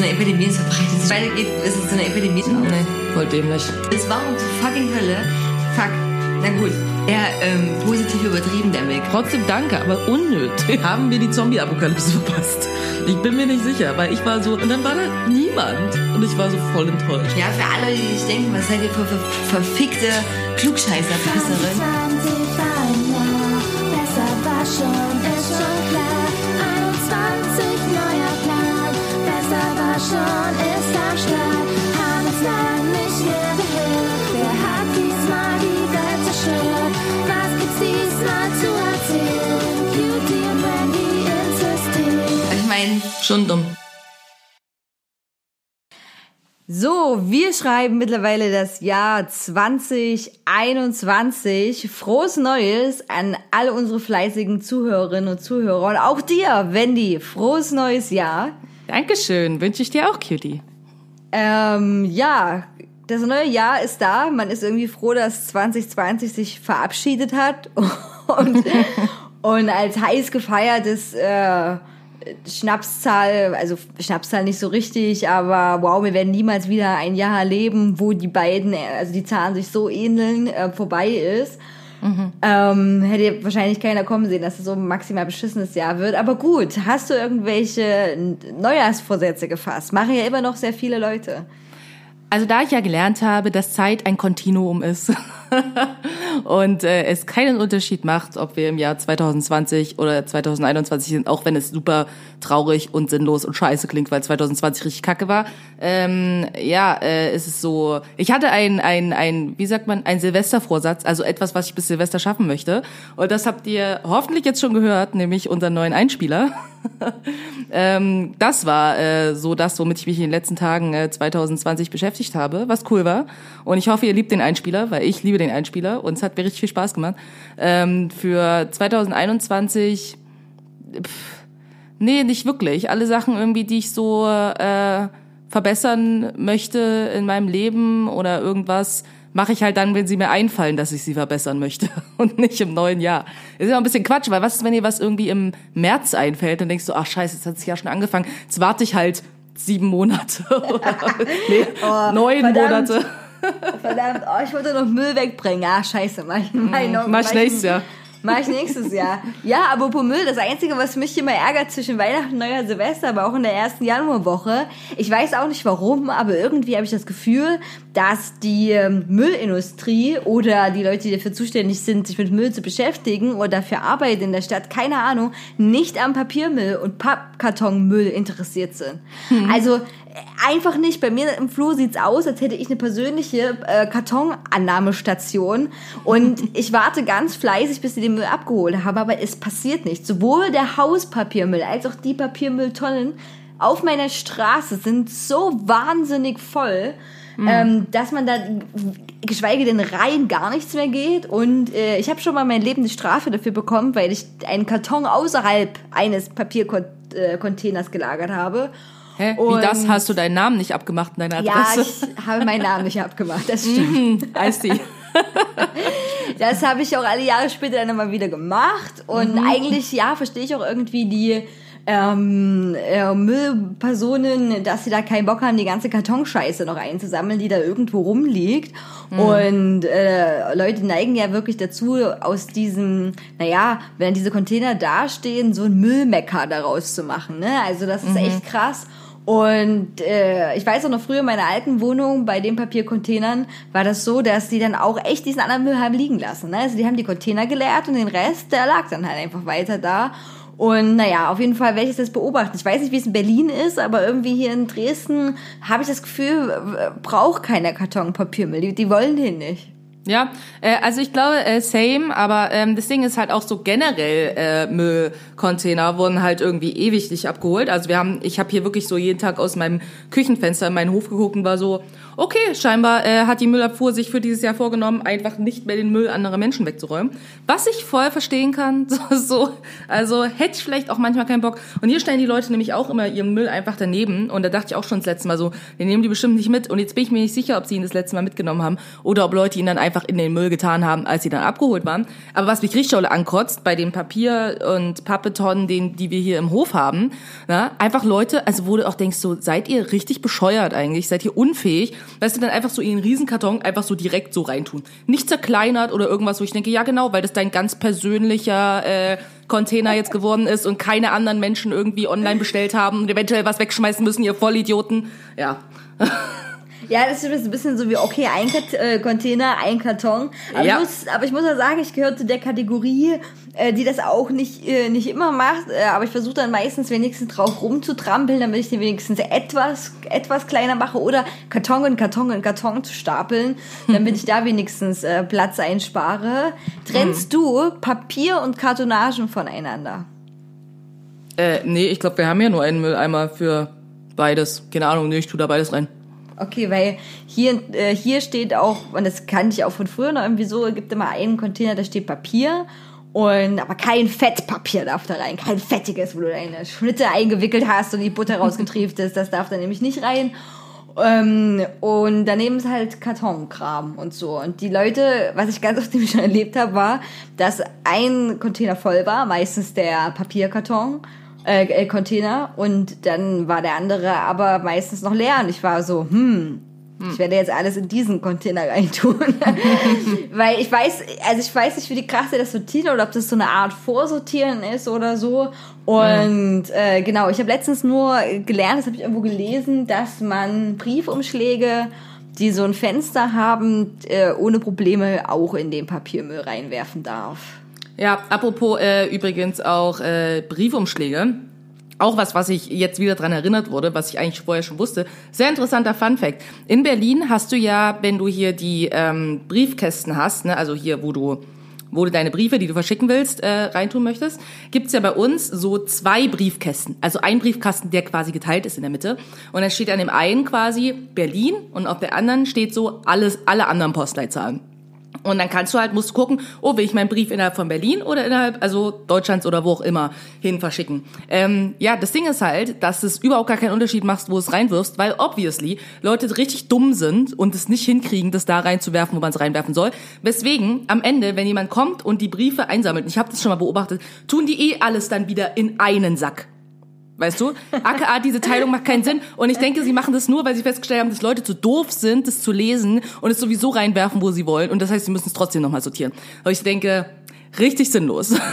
so eine Epidemie, es verbreitet sich weitergeht, ist es so eine Epidemie. Nee, voll dämlich. Es war um zur fucking Hölle. Fuck. Na gut, eher ähm, positiv übertrieben, der Weg. Trotzdem danke, aber unnötig. Haben wir die Zombie-Apokalypse verpasst? Ich bin mir nicht sicher, weil ich war so, und dann war da niemand. Und ich war so voll enttäuscht. Ja, für alle, die sich denken, was seid ihr für, für verfickte Klugscheißer-Pisserin? 20 war ein Jahr, besser war schon, ist schon klar. Schon, ist am Start. Haben uns lang nicht mehr gehört. Wer hat diesmal die Welt zerstört? Was gibt's diesmal zu erzählen? Cutie und Randy ins System. Ich meine, Schon dumm. So, wir schreiben mittlerweile das Jahr 2021. Frohes Neues an alle unsere fleißigen Zuhörerinnen und Zuhörer und auch dir, Wendy. Frohes neues Jahr. Dankeschön, wünsche ich dir auch, Cutie. Ähm, ja, das neue Jahr ist da. Man ist irgendwie froh, dass 2020 sich verabschiedet hat und, und als heiß gefeiertes äh, Schnapszahl, also Schnapszahl nicht so richtig, aber wow, wir werden niemals wieder ein Jahr erleben, wo die beiden, äh, also die Zahlen sich so ähneln, äh, vorbei ist. Ähm, hätte wahrscheinlich keiner kommen sehen, dass es so ein maximal beschissenes Jahr wird. Aber gut, hast du irgendwelche Neujahrsvorsätze gefasst? Machen ja immer noch sehr viele Leute. Also da ich ja gelernt habe, dass Zeit ein Kontinuum ist und äh, es keinen Unterschied macht, ob wir im Jahr 2020 oder 2021 sind, auch wenn es super traurig und sinnlos und scheiße klingt, weil 2020 richtig kacke war. Ähm, ja, äh, es ist so. Ich hatte ein, ein, ein, wie sagt man, ein Silvestervorsatz, also etwas, was ich bis Silvester schaffen möchte. Und das habt ihr hoffentlich jetzt schon gehört, nämlich unseren neuen Einspieler. ähm, das war äh, so das, womit ich mich in den letzten Tagen äh, 2020 beschäftigt habe, was cool war. Und ich hoffe, ihr liebt den Einspieler, weil ich liebe den Einspieler und es hat mir richtig viel Spaß gemacht. Ähm, für 2021, pff, nee, nicht wirklich. Alle Sachen irgendwie, die ich so äh, verbessern möchte in meinem Leben oder irgendwas, mache ich halt dann, wenn sie mir einfallen, dass ich sie verbessern möchte und nicht im neuen Jahr. Ist auch ein bisschen Quatsch, weil was ist, wenn dir was irgendwie im März einfällt und denkst du, ach scheiße, jetzt hat es ja schon angefangen, jetzt warte ich halt sieben Monate oder nee, neun verdammt. Monate. Verdammt, oh, ich wollte noch Müll wegbringen. Ah, scheiße, mach ich, mach ich noch. Mach ich nächstes Jahr. Mach ich nächstes Jahr. Ja, aber apropos Müll, das Einzige, was mich immer ärgert zwischen Weihnachten, Neujahr, Silvester, aber auch in der ersten Januarwoche, ich weiß auch nicht warum, aber irgendwie habe ich das Gefühl, dass die ähm, Müllindustrie oder die Leute, die dafür zuständig sind, sich mit Müll zu beschäftigen oder dafür arbeiten in der Stadt, keine Ahnung, nicht am Papiermüll und Pappkartonmüll interessiert sind. Also äh, einfach nicht. Bei mir im Flur sieht's aus, als hätte ich eine persönliche äh, Kartonannahmestation und ich warte ganz fleißig, bis sie den Müll abgeholt haben, aber es passiert nicht. Sowohl der Hauspapiermüll als auch die Papiermülltonnen auf meiner Straße sind so wahnsinnig voll, ähm, dass man da geschweige denn rein gar nichts mehr geht. Und äh, ich habe schon mal mein Leben eine Strafe dafür bekommen, weil ich einen Karton außerhalb eines Papiercontainers gelagert habe. Hä? Wie das? Hast du deinen Namen nicht abgemacht in deiner Ja, Adresse? ich habe meinen Namen nicht abgemacht, das stimmt. I see. Das habe ich auch alle Jahre später dann immer wieder gemacht. Und eigentlich, ja, verstehe ich auch irgendwie die ähm, äh, Müllpersonen, dass sie da keinen Bock haben, die ganze Kartonscheiße noch einzusammeln, die da irgendwo rumliegt. Und äh, Leute neigen ja wirklich dazu, aus diesem, naja, wenn diese Container dastehen, so ein Müllmecker daraus zu machen. Ne? Also das ist echt krass. Und äh, ich weiß auch noch früher in meiner alten Wohnung bei den Papiercontainern war das so, dass die dann auch echt diesen anderen Müll haben liegen lassen. Ne? Also die haben die Container geleert und den Rest, der lag dann halt einfach weiter da. Und naja, auf jeden Fall werde ich das beobachten. Ich weiß nicht, wie es in Berlin ist, aber irgendwie hier in Dresden habe ich das Gefühl, braucht keiner Kartonpapiermüll. Die, die wollen den nicht. Ja, äh, also ich glaube, äh, same, aber ähm, das Ding ist halt auch so generell äh, Müllcontainer wurden halt irgendwie ewig nicht abgeholt. Also wir haben, ich habe hier wirklich so jeden Tag aus meinem Küchenfenster in meinen Hof geguckt und war so, okay, scheinbar äh, hat die Müllabfuhr sich für dieses Jahr vorgenommen, einfach nicht mehr den Müll anderer Menschen wegzuräumen. Was ich voll verstehen kann, so, so also hätte ich vielleicht auch manchmal keinen Bock. Und hier stellen die Leute nämlich auch immer ihren Müll einfach daneben und da dachte ich auch schon das letzte Mal so, wir nehmen die bestimmt nicht mit und jetzt bin ich mir nicht sicher, ob sie ihn das letzte Mal mitgenommen haben oder ob Leute ihn dann einfach in den Müll getan haben, als sie dann abgeholt waren. Aber was mich richtig ankotzt, bei den Papier- und Pappetonnen, den, die wir hier im Hof haben, na, einfach Leute, also wo du auch denkst, so, seid ihr richtig bescheuert eigentlich? Seid ihr unfähig? Weißt du, dann einfach so in den Riesenkarton einfach so direkt so reintun. Nicht zerkleinert oder irgendwas, wo ich denke, ja genau, weil das dein ganz persönlicher äh, Container jetzt geworden ist und keine anderen Menschen irgendwie online bestellt haben und eventuell was wegschmeißen müssen, ihr Vollidioten. Ja. Ja, das ist ein bisschen so wie, okay, ein äh, Container, ein Karton. Aber, Ja. ich muss, aber ich muss ja sagen, ich gehöre zu der Kategorie, äh, die das auch nicht, äh, nicht immer macht. Äh, aber ich versuche dann meistens wenigstens drauf rumzutrampeln, damit ich den wenigstens etwas, etwas kleiner mache. Oder Karton und Karton und Karton zu stapeln, damit ich da wenigstens äh, Platz einspare. Trennst du Papier und Kartonagen voneinander? Äh, nee, ich glaube, wir haben ja nur einen Mülleimer für beides. Keine Ahnung, nee, ich tu da beides rein. Okay, weil hier, äh, hier steht auch, und das kannte ich auch von früher noch irgendwie so, es gibt immer einen Container, da steht Papier. Und, aber kein Fettpapier darf da rein, kein fettiges, wo du deine Schnitte eingewickelt hast und die Butter rausgetrieft ist, das darf da nämlich nicht rein. Ähm, und daneben ist halt Kartonkram und so. Und die Leute, was ich ganz oft nämlich schon erlebt habe, war, dass ein Container voll war, meistens der Papierkarton, äh, äh, Container, und dann war der andere aber meistens noch leer. Und ich war so, hm, ich werde jetzt alles in diesen Container reintun. Weil ich weiß, also ich weiß nicht, wie die Krasse das sortieren oder ob das so eine Art Vorsortieren ist oder so. Und äh, genau, ich habe letztens nur gelernt, das habe ich irgendwo gelesen, dass man Briefumschläge, die so ein Fenster haben, äh, ohne Probleme auch in den Papiermüll reinwerfen darf. Ja, apropos äh, übrigens auch äh, Briefumschläge. Auch was, was ich jetzt wieder dran erinnert wurde, was ich eigentlich vorher schon wusste. Sehr interessanter Fun Fact. In Berlin hast du ja, wenn du hier die ähm, Briefkästen hast, ne, also hier, wo du wo du deine Briefe, die du verschicken willst, äh, reintun möchtest, gibt's ja bei uns so zwei Briefkästen. Also ein Briefkasten, der quasi geteilt ist in der Mitte. Und dann steht an dem einen quasi Berlin und auf der anderen steht so alles, alle anderen Postleitzahlen. Und dann kannst du halt, musst gucken, oh, will ich meinen Brief innerhalb von Berlin oder innerhalb, also Deutschlands oder wo auch immer, hin verschicken. Ähm, ja, das Ding ist halt, dass es überhaupt gar keinen Unterschied macht, wo es reinwirfst, weil obviously Leute richtig dumm sind und es nicht hinkriegen, das da reinzuwerfen, wo man es reinwerfen soll. Weswegen am Ende, wenn jemand kommt und die Briefe einsammelt, ich habe das schon mal beobachtet, tun die eh alles dann wieder in einen Sack. Weißt du? AKA, diese Teilung macht keinen Sinn. Und ich denke, sie machen das nur, weil sie festgestellt haben, dass Leute zu doof sind, das zu lesen und es sowieso reinwerfen, wo sie wollen. Und das heißt, sie müssen es trotzdem nochmal sortieren. Aber ich denke, richtig sinnlos.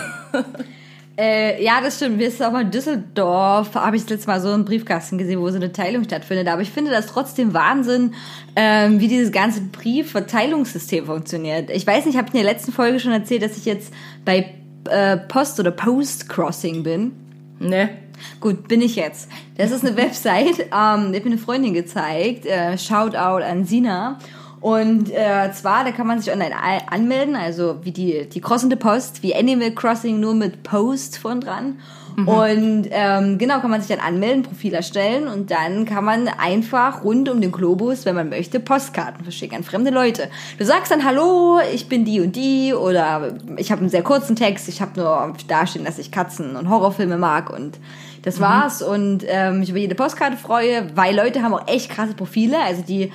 Äh, ja, das stimmt. Wir sind auch mal in Düsseldorf, habe ich das letzte Mal so einen Briefkasten gesehen, wo so eine Teilung stattfindet. Aber ich finde das trotzdem Wahnsinn, ähm, wie dieses ganze Briefverteilungssystem funktioniert. Ich weiß nicht, ich habe in der letzten Folge schon erzählt, dass ich jetzt bei äh, Post- oder Post-Crossing bin. ne? Gut, bin ich jetzt. Das ist eine Website, ähm, die hat mir eine Freundin gezeigt. Äh, Shoutout an Sina. Und äh, zwar, da kann man sich online anmelden, also wie die, die crossende Post, wie Animal Crossing, nur mit Post von dran. Und ähm, genau, kann man sich dann anmelden, Profil erstellen und dann kann man einfach rund um den Globus, wenn man möchte, Postkarten verschicken an fremde Leute. Du sagst dann, hallo, ich bin die und die oder ich habe einen sehr kurzen Text, ich habe nur dastehen, dass ich Katzen und Horrorfilme mag und das war's. Und ähm, mich über jede Postkarte freue, weil Leute haben auch echt krasse Profile, also die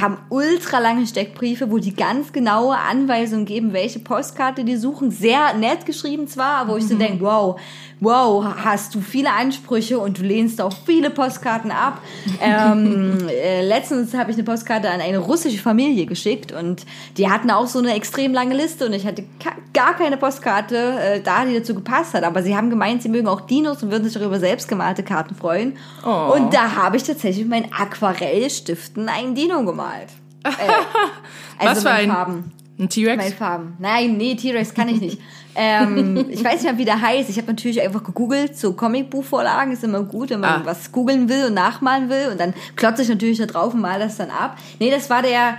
haben ultra lange Steckbriefe, wo die ganz genaue Anweisungen geben, welche Postkarte die suchen. Sehr nett geschrieben zwar, wo ich so denke, wow, wow, hast du viele Ansprüche und du lehnst auch viele Postkarten ab. ähm, äh, letztens habe ich eine Postkarte an eine russische Familie geschickt und die hatten auch so eine extrem lange Liste und ich hatte gar keine Postkarte äh, da, die dazu gepasst hat. Aber sie haben gemeint, sie mögen auch Dinos und würden sich darüber selbstgemalte Karten freuen. Oh. Und da habe ich tatsächlich mit meinen Aquarellstiften einen Dino gemalt. Äh, also Was für ein- Farben. Ein T-Rex? Meine Farben. Nein, nee, T-Rex kann ich nicht. ähm, ich weiß nicht mehr, wie der heißt. Ich habe natürlich einfach gegoogelt. So Comicbuchvorlagen ist immer gut, wenn man Ah. was googeln will und nachmalen will. Und dann klotze ich natürlich da drauf und mal das dann ab. Nee, das war der.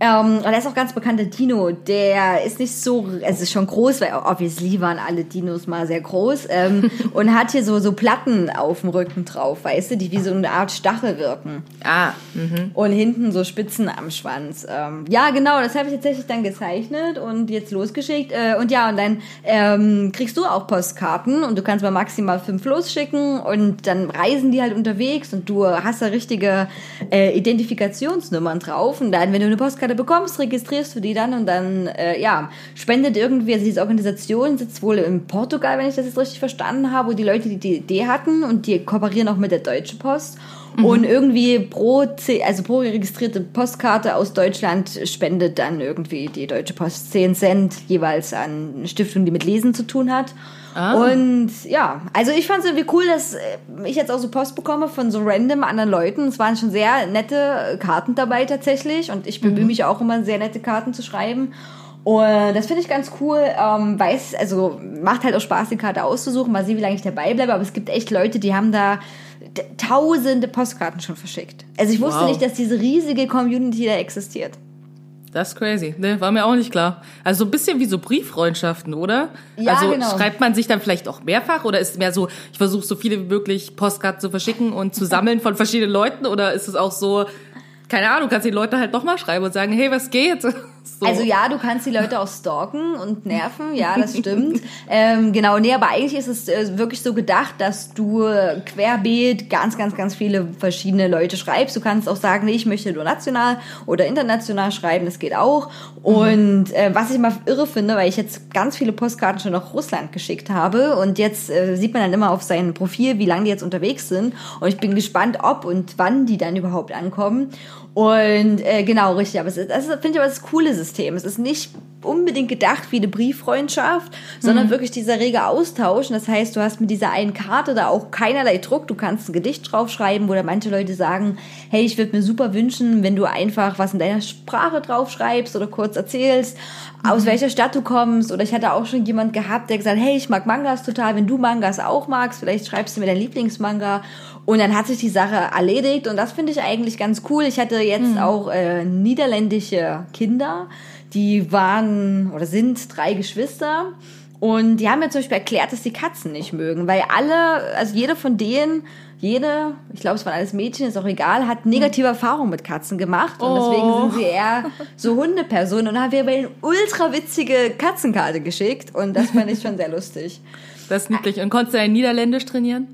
Ähm, und der ist auch ganz bekannter Dino. Der ist nicht so, es ist schon groß, weil obviously waren alle Dinos mal sehr groß. Ähm, und hat hier so, so Platten auf dem Rücken drauf, weißt du, die wie so eine Art Stachel wirken. Ah, mhm. Und hinten so Spitzen am Schwanz. Ähm, ja, genau, das habe ich tatsächlich dann gezeichnet und jetzt losgeschickt. Äh, und ja, und dann ähm, kriegst du auch Postkarten und du kannst mal maximal fünf losschicken und dann reisen die halt unterwegs und du hast da richtige äh, Identifikationsnummern drauf. Und dann, wenn du eine Postkarte Postkarte bekommst, registrierst du die dann und dann, äh, ja, spendet irgendwie, also diese Organisation sitzt wohl in Portugal, wenn ich das jetzt richtig verstanden habe, wo die Leute die, die Idee hatten und die kooperieren auch mit der Deutschen Post. Und irgendwie pro, also pro registrierte Postkarte aus Deutschland spendet dann irgendwie die Deutsche Post 10 Cent jeweils an eine Stiftung, die mit Lesen zu tun hat. Und ja, also ich fand es irgendwie cool, dass äh, ich jetzt auch so Post bekomme von so random anderen Leuten. Es waren schon sehr nette Karten dabei tatsächlich und ich bemühe mich auch immer, sehr nette Karten zu schreiben. Und das finde ich ganz cool. Ähm, weiß, also macht halt auch Spaß, die Karte auszusuchen. Mal sehen, wie lange ich dabei bleibe. Aber es gibt echt Leute, die haben da tausende Postkarten schon verschickt. Also ich wusste Wow. nicht, dass diese riesige Community da existiert. Das ist crazy. Ne, war mir auch nicht klar. Also so ein bisschen wie so Brieffreundschaften, oder? Ja, also genau. schreibt man sich dann vielleicht auch mehrfach oder ist es mehr so, ich versuche so viele wie möglich Postkarten zu verschicken und zu sammeln von verschiedenen Leuten oder ist es auch so, keine Ahnung, kannst du die Leute halt nochmal schreiben und sagen, hey, was geht? So. Also ja, du kannst die Leute auch stalken und nerven, ja, das stimmt. ähm, genau, nee, aber eigentlich ist es äh, wirklich so gedacht, dass du querbeet ganz, ganz, ganz viele verschiedene Leute schreibst. Du kannst auch sagen, nee, ich möchte nur national oder international schreiben, das geht auch. Und äh, was ich mal irre finde, weil ich jetzt ganz viele Postkarten schon nach Russland geschickt habe und jetzt äh, sieht man dann immer auf seinem Profil, wie lange die jetzt unterwegs sind. Und ich bin gespannt, ob und wann die dann überhaupt ankommen. Und äh, genau, richtig. Aber es ist, das ist- finde ich aber das coole System. Es ist nicht unbedingt gedacht wie eine Brieffreundschaft, sondern wirklich dieser rege Austausch. Und das heißt, du hast mit dieser einen Karte da auch keinerlei Druck. Du kannst ein Gedicht draufschreiben, wo da manche Leute sagen, hey, ich würde mir super wünschen, wenn du einfach was in deiner Sprache draufschreibst oder kurz erzählst, aus welcher Stadt du kommst. Oder ich hatte auch schon jemand gehabt, der gesagt, hey, ich mag Mangas total. Wenn du Mangas auch magst, vielleicht schreibst du mir dein Lieblingsmanga. Und dann hat sich die Sache erledigt und das finde ich eigentlich ganz cool. Ich hatte jetzt auch äh, niederländische Kinder, die waren oder sind drei Geschwister und die haben mir zum Beispiel erklärt, dass die Katzen nicht mögen, weil alle, also jede von denen, jede, ich glaube es waren alles Mädchen, ist auch egal, hat negative Erfahrungen mit Katzen gemacht und deswegen Oh. sind sie eher so Hundepersonen und haben wir eine ultra witzige Katzenkarte geschickt und das fand ich schon sehr lustig. Das ist niedlich. Und konntest du dein Niederländisch trainieren?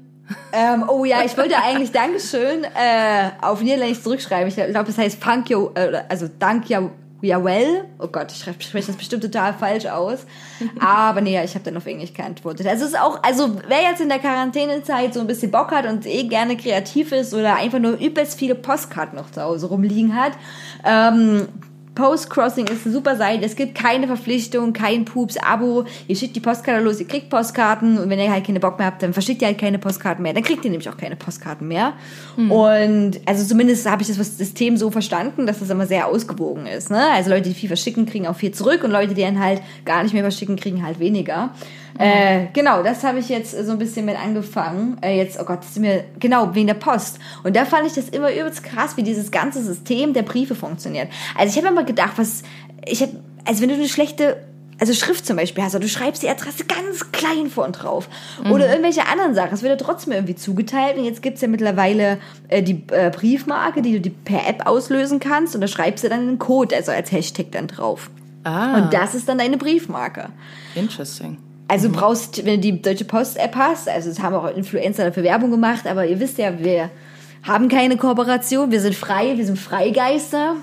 Ähm, oh ja, ich wollte eigentlich Dankeschön äh, auf Niederländisch zurückschreiben. Ich glaube, das heißt Funk you, äh, also Dank ja, ja well. Oh Gott, ich spreche das bestimmt total falsch aus. Aber nee, ich habe dann auf Englisch geantwortet. Also es ist auch, also wer jetzt in der Quarantänezeit so ein bisschen Bock hat und eh gerne kreativ ist oder einfach nur übelst viele Postkarten noch zu Hause rumliegen hat, ähm, Postcrossing ist eine super Seite. Es gibt keine Verpflichtung, kein Pups, Abo. Ihr schickt die Postkarte los, ihr kriegt Postkarten und wenn ihr halt keine Bock mehr habt, dann verschickt ihr halt keine Postkarten mehr. Dann kriegt ihr nämlich auch keine Postkarten mehr. Und also zumindest habe ich das System so verstanden, dass das immer sehr ausgewogen ist. Ne? Also Leute, die viel verschicken, kriegen auch viel zurück und Leute, die dann halt gar nicht mehr verschicken, kriegen halt weniger. Äh, genau, das habe ich jetzt so ein bisschen mit angefangen. Äh, jetzt, oh Gott, das ist mir, genau, wegen der Post. Und da fand ich das immer übelst krass, wie dieses ganze System der Briefe funktioniert. Also ich habe immer gedacht, was, ich habe, also wenn du eine schlechte also Schrift zum Beispiel hast, oder du schreibst die Adresse ganz klein vorn drauf. Oder irgendwelche anderen Sachen. Es wird ja trotzdem irgendwie zugeteilt. Und jetzt gibt's ja mittlerweile äh, die äh, Briefmarke, die du die per App auslösen kannst. Und da schreibst du dann einen Code, also als Hashtag dann drauf. Ah, Und das ist dann deine Briefmarke. interesting. Also du brauchst, wenn du die Deutsche Post-App hast, also es haben auch Influencer dafür Werbung gemacht, aber ihr wisst ja, wir haben keine Kooperation, wir sind frei, wir sind Freigeister.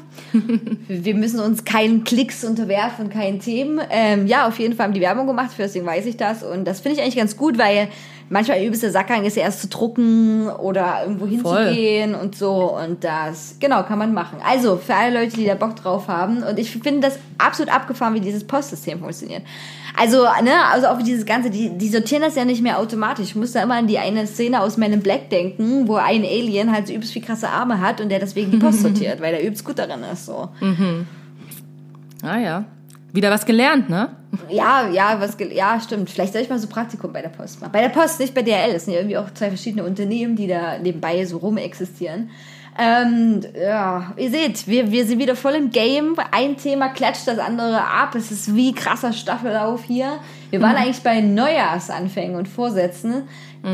wir müssen uns keinen Klicks unterwerfen, keinen Themen. Ähm, ja, auf jeden Fall haben die Werbung gemacht, deswegen weiß ich das. Und das finde ich eigentlich ganz gut, weil manchmal übelster Sackgang ist ja erst zu drucken oder irgendwo hinzugehen und so. Und das, genau, kann man machen. Also, für alle Leute, die da Bock drauf haben. Und ich finde das absolut abgefahren, wie dieses Postsystem funktioniert. Also, ne, also auch dieses Ganze, die, die sortieren das ja nicht mehr automatisch. Ich muss da immer an die eine Szene aus Men in Black denken, wo ein Alien halt so übelst viel krasse Arme hat und der deswegen die Post sortiert, weil er übelst gut darin ist, so. Ah ja. Wieder was gelernt, ne? Ja, ja, was, ja, stimmt. Vielleicht soll ich mal so Praktikum bei der Post machen. Bei der Post, nicht bei DRL. Das sind ja irgendwie auch zwei verschiedene Unternehmen, die da nebenbei so rum existieren. Ähm, ja, ihr seht, wir, wir sind wieder voll im Game. Ein Thema klatscht das andere ab. Es ist wie krasser Staffellauf hier. Wir waren eigentlich bei Neujahrsanfängen und Vorsätzen.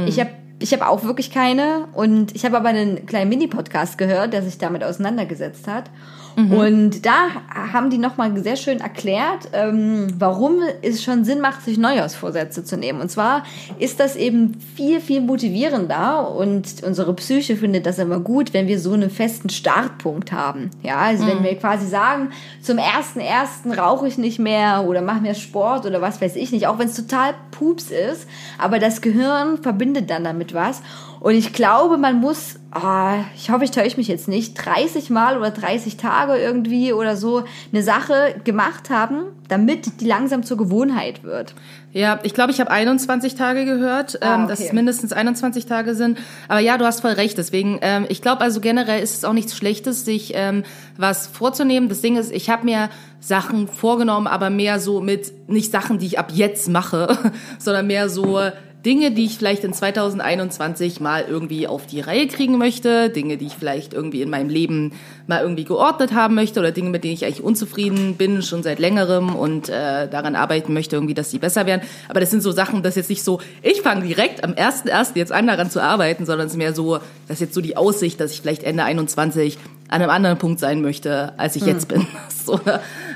Ich habe ich habe auch wirklich keine. Und ich habe aber einen kleinen Mini-Podcast gehört, der sich damit auseinandergesetzt hat. Und da haben die nochmal sehr schön erklärt, ähm, warum es schon Sinn macht, sich Neujahrsvorsätze zu nehmen. Und zwar ist das eben viel, viel motivierender und unsere Psyche findet das immer gut, wenn wir so einen festen Startpunkt haben. Ja, also wenn wir quasi sagen, zum ersten ersten rauche ich nicht mehr oder mache mehr Sport oder was weiß ich nicht, auch wenn es total pups ist, aber das Gehirn verbindet dann damit was. Und ich glaube, man muss, ah, ich hoffe, ich täusche mich jetzt nicht, 30 Mal oder 30 Tage irgendwie oder so eine Sache gemacht haben, damit die langsam zur Gewohnheit wird. Ja, ich glaube, ich habe 21 Tage gehört, Ah, ähm, dass okay. es mindestens 21 Tage sind. Aber ja, du hast voll recht. Deswegen, ähm, ich glaube also generell ist es auch nichts Schlechtes, sich ähm, was vorzunehmen. Das Ding ist, ich habe mir Sachen vorgenommen, aber mehr so mit nicht Sachen, die ich ab jetzt mache, sondern mehr so Dinge, die ich vielleicht in 2021 mal irgendwie auf die Reihe kriegen möchte, Dinge, die ich vielleicht irgendwie in meinem Leben mal irgendwie geordnet haben möchte oder Dinge, mit denen ich eigentlich unzufrieden bin, schon seit längerem und äh, daran arbeiten möchte, irgendwie, dass die besser werden. Aber das sind so Sachen, das ist jetzt nicht so, ich fange direkt am 1.1. jetzt an, daran zu arbeiten, sondern es ist mehr so, das ist jetzt so die Aussicht, dass ich vielleicht Ende 21 an einem anderen Punkt sein möchte, als ich jetzt bin. So,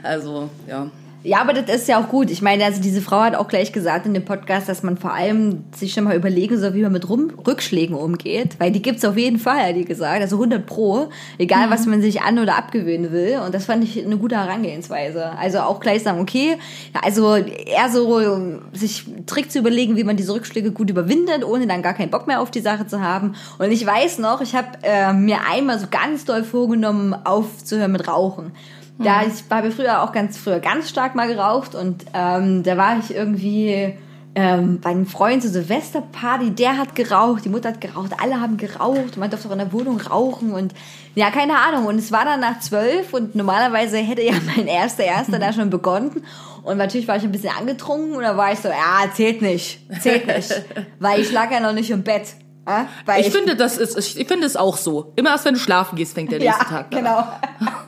also, ja. Ja, aber das ist ja auch gut. Ich meine, also diese Frau hat auch gleich gesagt in dem Podcast, dass man vor allem sich schon mal überlegen soll, wie man mit Rum Rückschlägen umgeht. Weil die gibt's auf jeden Fall, hat die gesagt. Also 100 pro. Egal, was man sich an- oder abgewöhnen will. Und das fand ich eine gute Herangehensweise. Also auch gleich sagen, okay, also eher so sich Trick zu überlegen, wie man diese Rückschläge gut überwindet, ohne dann gar keinen Bock mehr auf die Sache zu haben. Und ich weiß noch, ich habe äh, mir einmal so ganz doll vorgenommen, aufzuhören mit Rauchen. Da ich habe früher auch ganz früher ganz stark mal geraucht und ähm, da war ich irgendwie ähm, bei einem Freund zur Silvesterparty, der hat geraucht, die Mutter hat geraucht, alle haben geraucht, man durfte auch in der Wohnung rauchen und ja, keine Ahnung. Und es war dann nach zwölf und normalerweise hätte ja mein erster Erster da schon begonnen. Und natürlich war ich ein bisschen angetrunken und da war ich so, ja, zählt nicht, zählt nicht, weil ich lag ja noch nicht im Bett. Ja? Weil Ich finde, das ist, ich finde es auch so. Immer erst, wenn du schlafen gehst, fängt der nächste ja, Tag an. genau.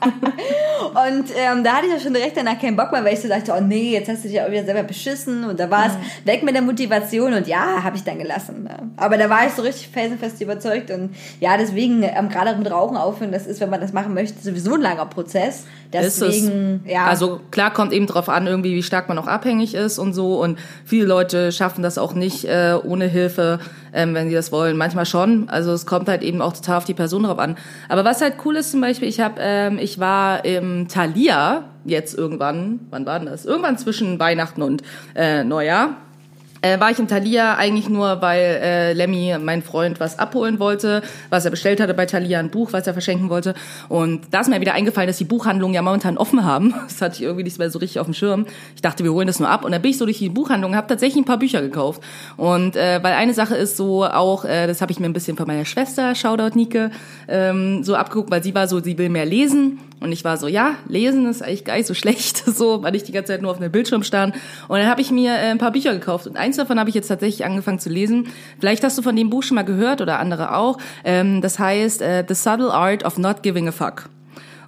und ähm, da hatte ich ja schon direkt danach keinen Bock mehr, weil ich so dachte, oh nee, jetzt hast du dich ja auch wieder selber beschissen und da war es Mhm. weg mit der Motivation und ja, habe ich dann gelassen. Ne? Aber da war ich so richtig felsenfest überzeugt und ja, deswegen ähm, gerade mit Rauchen aufhören, das ist, wenn man das machen möchte, sowieso ein langer Prozess. Ist Deswegen, es. ja. Also klar kommt eben drauf an, irgendwie wie stark man auch abhängig ist und so. Und viele Leute schaffen das auch nicht äh, ohne Hilfe, ähm, wenn sie das wollen. Manchmal schon. Also es kommt halt eben auch total auf die Person drauf an. Aber was halt cool ist zum Beispiel, ich habe, ähm, ich war im Thalia jetzt irgendwann. Wann war denn das? Irgendwann zwischen Weihnachten und äh, Neujahr. Äh, war ich im Thalia eigentlich nur, weil äh, Lemmy, mein Freund, was abholen wollte, was er bestellt hatte bei Thalia, ein Buch, was er verschenken wollte. Und da ist mir wieder eingefallen, dass die Buchhandlungen ja momentan offen haben. Das hatte ich irgendwie nicht mehr so richtig auf dem Schirm. Ich dachte, wir holen das nur ab. Und dann bin ich so durch die Buchhandlung, habe tatsächlich ein paar Bücher gekauft. Und äh, weil eine Sache ist so auch, äh, das habe ich mir ein bisschen von meiner Schwester, Shoutout Nike, ähm, so abgeguckt, weil sie war so, sie will mehr lesen. Und ich war so, ja, lesen ist eigentlich gar nicht so schlecht, so, weil ich die ganze Zeit nur auf einem Bildschirm stand. Und dann habe ich mir äh, ein paar Bücher gekauft. Und eins davon habe ich jetzt tatsächlich angefangen zu lesen. Vielleicht hast du von dem Buch schon mal gehört oder andere auch. Ähm, das heißt äh, The Subtle Art of Not Giving a Fuck.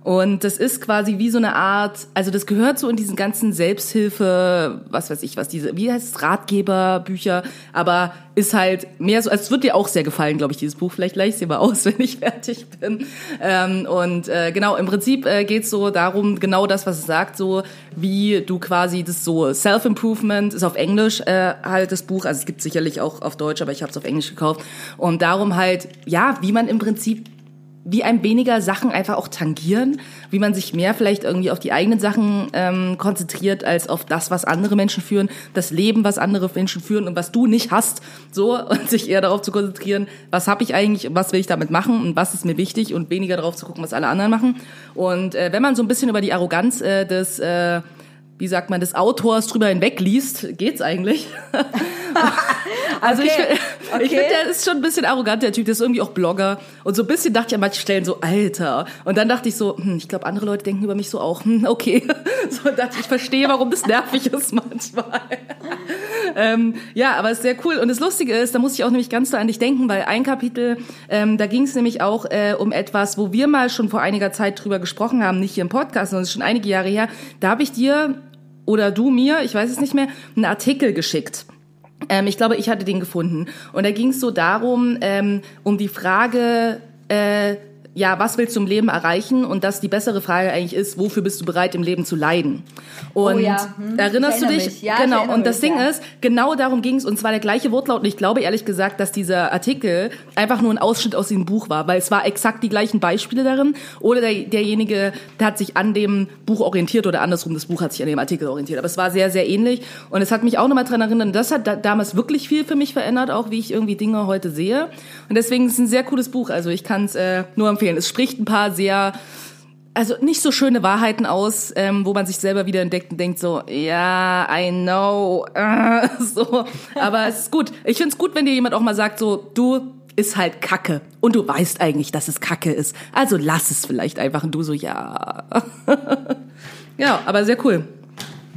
Und das ist quasi wie so eine Art, also das gehört so in diesen ganzen Selbsthilfe, was weiß ich, was diese, wie heißt es, Ratgeberbücher, aber ist halt mehr so, also es wird dir auch sehr gefallen, glaube ich, dieses Buch. Vielleicht leih ich es dir mal aus, wenn ich fertig bin. Ähm, und äh, genau, im Prinzip äh, geht es so darum, genau das, was es sagt, so wie du quasi das so Self-Improvement, ist auf Englisch äh, halt das Buch, also es gibt sicherlich auch auf Deutsch, aber ich habe es auf Englisch gekauft. Und darum halt, ja, wie man im Prinzip wie einem weniger Sachen einfach auch tangieren, wie man sich mehr vielleicht irgendwie auf die eigenen Sachen ähm, konzentriert, als auf das, was andere Menschen führen, das Leben, was andere Menschen führen und was du nicht hast, so und sich eher darauf zu konzentrieren, was habe ich eigentlich, und was will ich damit machen und was ist mir wichtig und weniger darauf zu gucken, was alle anderen machen. Und äh, wenn man so ein bisschen über die Arroganz äh, des äh, wie sagt man, des Autors drüber hinwegliest, geht's eigentlich. also Okay, ich, okay. ich finde, der ist schon ein bisschen arrogant, der Typ, der ist irgendwie auch Blogger. Und so ein bisschen dachte ich an manchen Stellen so, Alter. Und dann dachte ich so, hm, ich glaube, andere Leute denken über mich so auch, hm, okay. So dachte ich, ich verstehe, warum das nervig ist manchmal. ähm, ja, aber es ist sehr cool. Und das Lustige ist, da muss ich auch nämlich ganz so an dich denken, weil ein Kapitel, ähm, da ging es nämlich auch äh, um etwas, wo wir mal schon vor einiger Zeit drüber gesprochen haben, nicht hier im Podcast, sondern es ist schon einige Jahre her. Da habe ich dir oder du mir, ich weiß es nicht mehr, einen Artikel geschickt Ähm, ich glaube, ich hatte den gefunden. Und da ging es so darum, ähm, um die Frage, äh, ja, was willst du im Leben erreichen? Und dass die bessere Frage eigentlich ist, wofür bist du bereit im Leben zu leiden? Und Oh ja, hm, erinnerst du dich? Ja, genau. Und das mich, Ding ja. ist, genau darum ging es. Und zwar der gleiche Wortlaut. Und ich glaube ehrlich gesagt, dass dieser Artikel einfach nur ein Ausschnitt aus dem Buch war, weil es war exakt die gleichen Beispiele darin. Oder der, derjenige, der hat sich an dem Buch orientiert oder andersrum, das Buch hat sich an dem Artikel orientiert. Aber es war sehr, sehr ähnlich. Und es hat mich auch nochmal dran erinnert, und das hat da, damals wirklich viel für mich verändert, auch wie ich irgendwie Dinge heute sehe. Und deswegen ist es ein sehr cooles Buch. Also ich kann es äh, nur empfehlen. Es spricht ein paar sehr also nicht so schöne Wahrheiten aus, ähm, wo man sich selber wieder entdeckt und denkt so, ja, I know, äh, so. Aber es ist gut. Ich find's gut, wenn dir jemand auch mal sagt so, du ist halt Kacke und du weißt eigentlich, dass es Kacke ist. Also lass es vielleicht einfach und du so, ja. ja, aber sehr cool.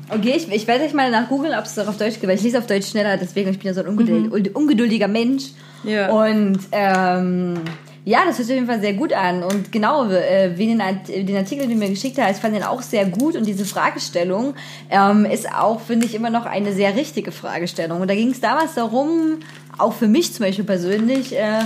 Okay, ich, ich werde euch mal nach googeln, ob es auf Deutsch gibt, weil ich lese auf Deutsch schneller, deswegen ich bin ja so ein ungeduld, ungeduldiger Mensch. Ja. Und ähm, ja, das hört sich auf jeden Fall sehr gut an. Und genau, äh, wie den, den Artikel, den du mir geschickt hast, ich fand den auch sehr gut. Und diese Fragestellung ähm, ist auch, finde ich, immer noch eine sehr richtige Fragestellung. Und da ging es damals darum, auch für mich zum Beispiel persönlich, äh,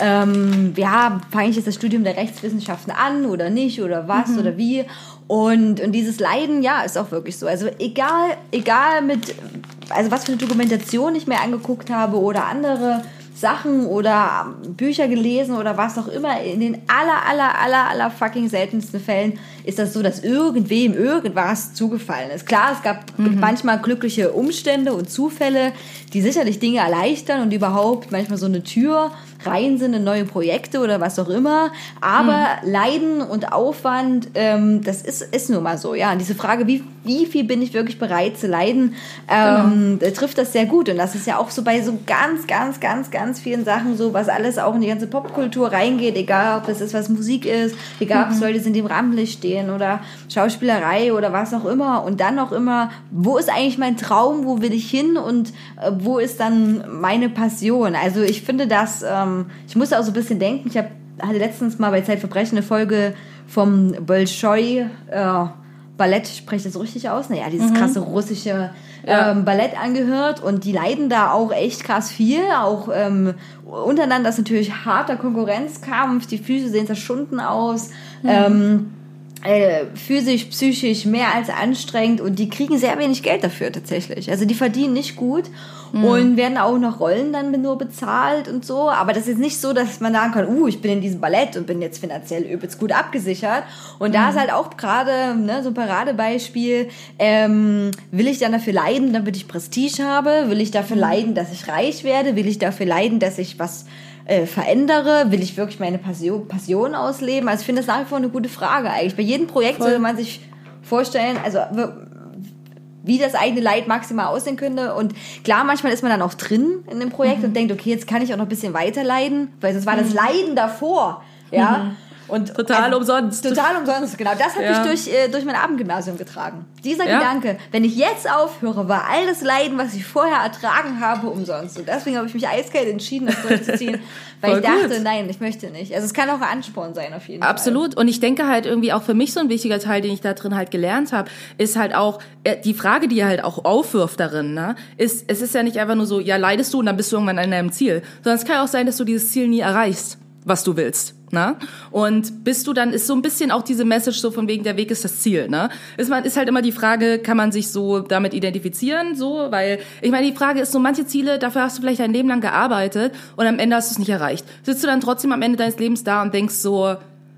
ähm, ja, fange ich jetzt das Studium der Rechtswissenschaften an oder nicht oder was Mhm. oder wie. Und, und dieses Leiden, ja, ist auch wirklich so. Also egal, egal mit, also was für eine Dokumentation ich mir angeguckt habe oder andere Sachen oder Bücher gelesen oder was auch immer, in den aller, aller, aller, aller fucking seltensten Fällen ist das so, dass irgendwem irgendwas zugefallen ist. Klar, es gab manchmal glückliche Umstände und Zufälle, die sicherlich Dinge erleichtern und überhaupt manchmal so eine Tür rein sind in neue Projekte oder was auch immer. Aber Leiden und Aufwand, ähm, das ist, ist nun mal so. Ja, und diese Frage, wie, wie viel bin ich wirklich bereit zu leiden, ähm, da trifft das sehr gut. Und das ist ja auch so bei so ganz, ganz, ganz, ganz vielen Sachen so, was alles auch in die ganze Popkultur reingeht, egal ob das ist, was Musik ist, egal ob es Leute sind, die im Rampenlicht stehen oder Schauspielerei oder was auch immer. Und dann noch immer, wo ist eigentlich mein Traum, wo will ich hin und äh, wo ist dann meine Passion? Also ich finde das, ähm, ich musste auch so ein bisschen denken, ich hab, hatte letztens mal bei Zeitverbrechen eine Folge vom Bolshoi äh, Ballett, spreche ich das richtig aus? Naja, dieses krasse russische Ja. ähm, Ballett angehört und die leiden da auch echt krass viel. Auch ähm, untereinander ist natürlich harter Konkurrenzkampf, die Füße sehen zerschunden aus. Ähm, äh, physisch, psychisch mehr als anstrengend und die kriegen sehr wenig Geld dafür tatsächlich. Also die verdienen nicht gut und werden auch noch Rollen dann nur bezahlt und so. Aber das ist nicht so, dass man sagen kann, uh, ich bin in diesem Ballett und bin jetzt finanziell übelst gut abgesichert. Und da ist halt auch gerade ne, so ein Paradebeispiel, ähm, will ich dann dafür leiden, damit ich Prestige habe? Will ich dafür leiden, dass ich reich werde? Will ich dafür leiden, dass ich was äh, verändere? Will ich wirklich meine Passion, Passion ausleben? Also ich finde das nach wie vor eine gute Frage eigentlich. Bei jedem Projekt sollte man sich vorstellen, also wie das eigene Leid maximal aussehen könnte. Und klar, manchmal ist man dann auch drin in dem Projekt Mhm. und denkt, okay, jetzt kann ich auch noch ein bisschen weiter leiden, weil sonst war das Leiden davor. Ja. Und. Total umsonst. Total umsonst, genau. Das hat Ja. mich durch, äh, durch mein Abendgymnasium getragen. Dieser Ja. Gedanke, wenn ich jetzt aufhöre, war all das Leiden, was ich vorher ertragen habe, umsonst. Und deswegen habe ich mich eiskalt entschieden, das durchzuziehen, weil ich dachte, gut. nein, ich möchte nicht. Also es kann auch ein Ansporn sein, auf jeden Fall. Absolut. Und ich denke halt irgendwie auch für mich so ein wichtiger Teil, den ich da drin halt gelernt habe, ist halt auch äh, die Frage, die er halt auch aufwirft darin, ne, ist, es ist ja nicht einfach nur so, ja, leidest du und dann bist du irgendwann an deinem Ziel, sondern es kann auch sein, dass du dieses Ziel nie erreichst, was du willst. Ne? Und bist du dann, ist so ein bisschen auch diese Message so von wegen, der Weg ist das Ziel. Ne? Ist, man, ist halt immer die Frage, kann man sich so damit identifizieren, so, weil, ich meine, die Frage ist so, manche Ziele, dafür hast du vielleicht dein Leben lang gearbeitet und am Ende hast du es nicht erreicht. Sitzt du dann trotzdem am Ende deines Lebens da und denkst so,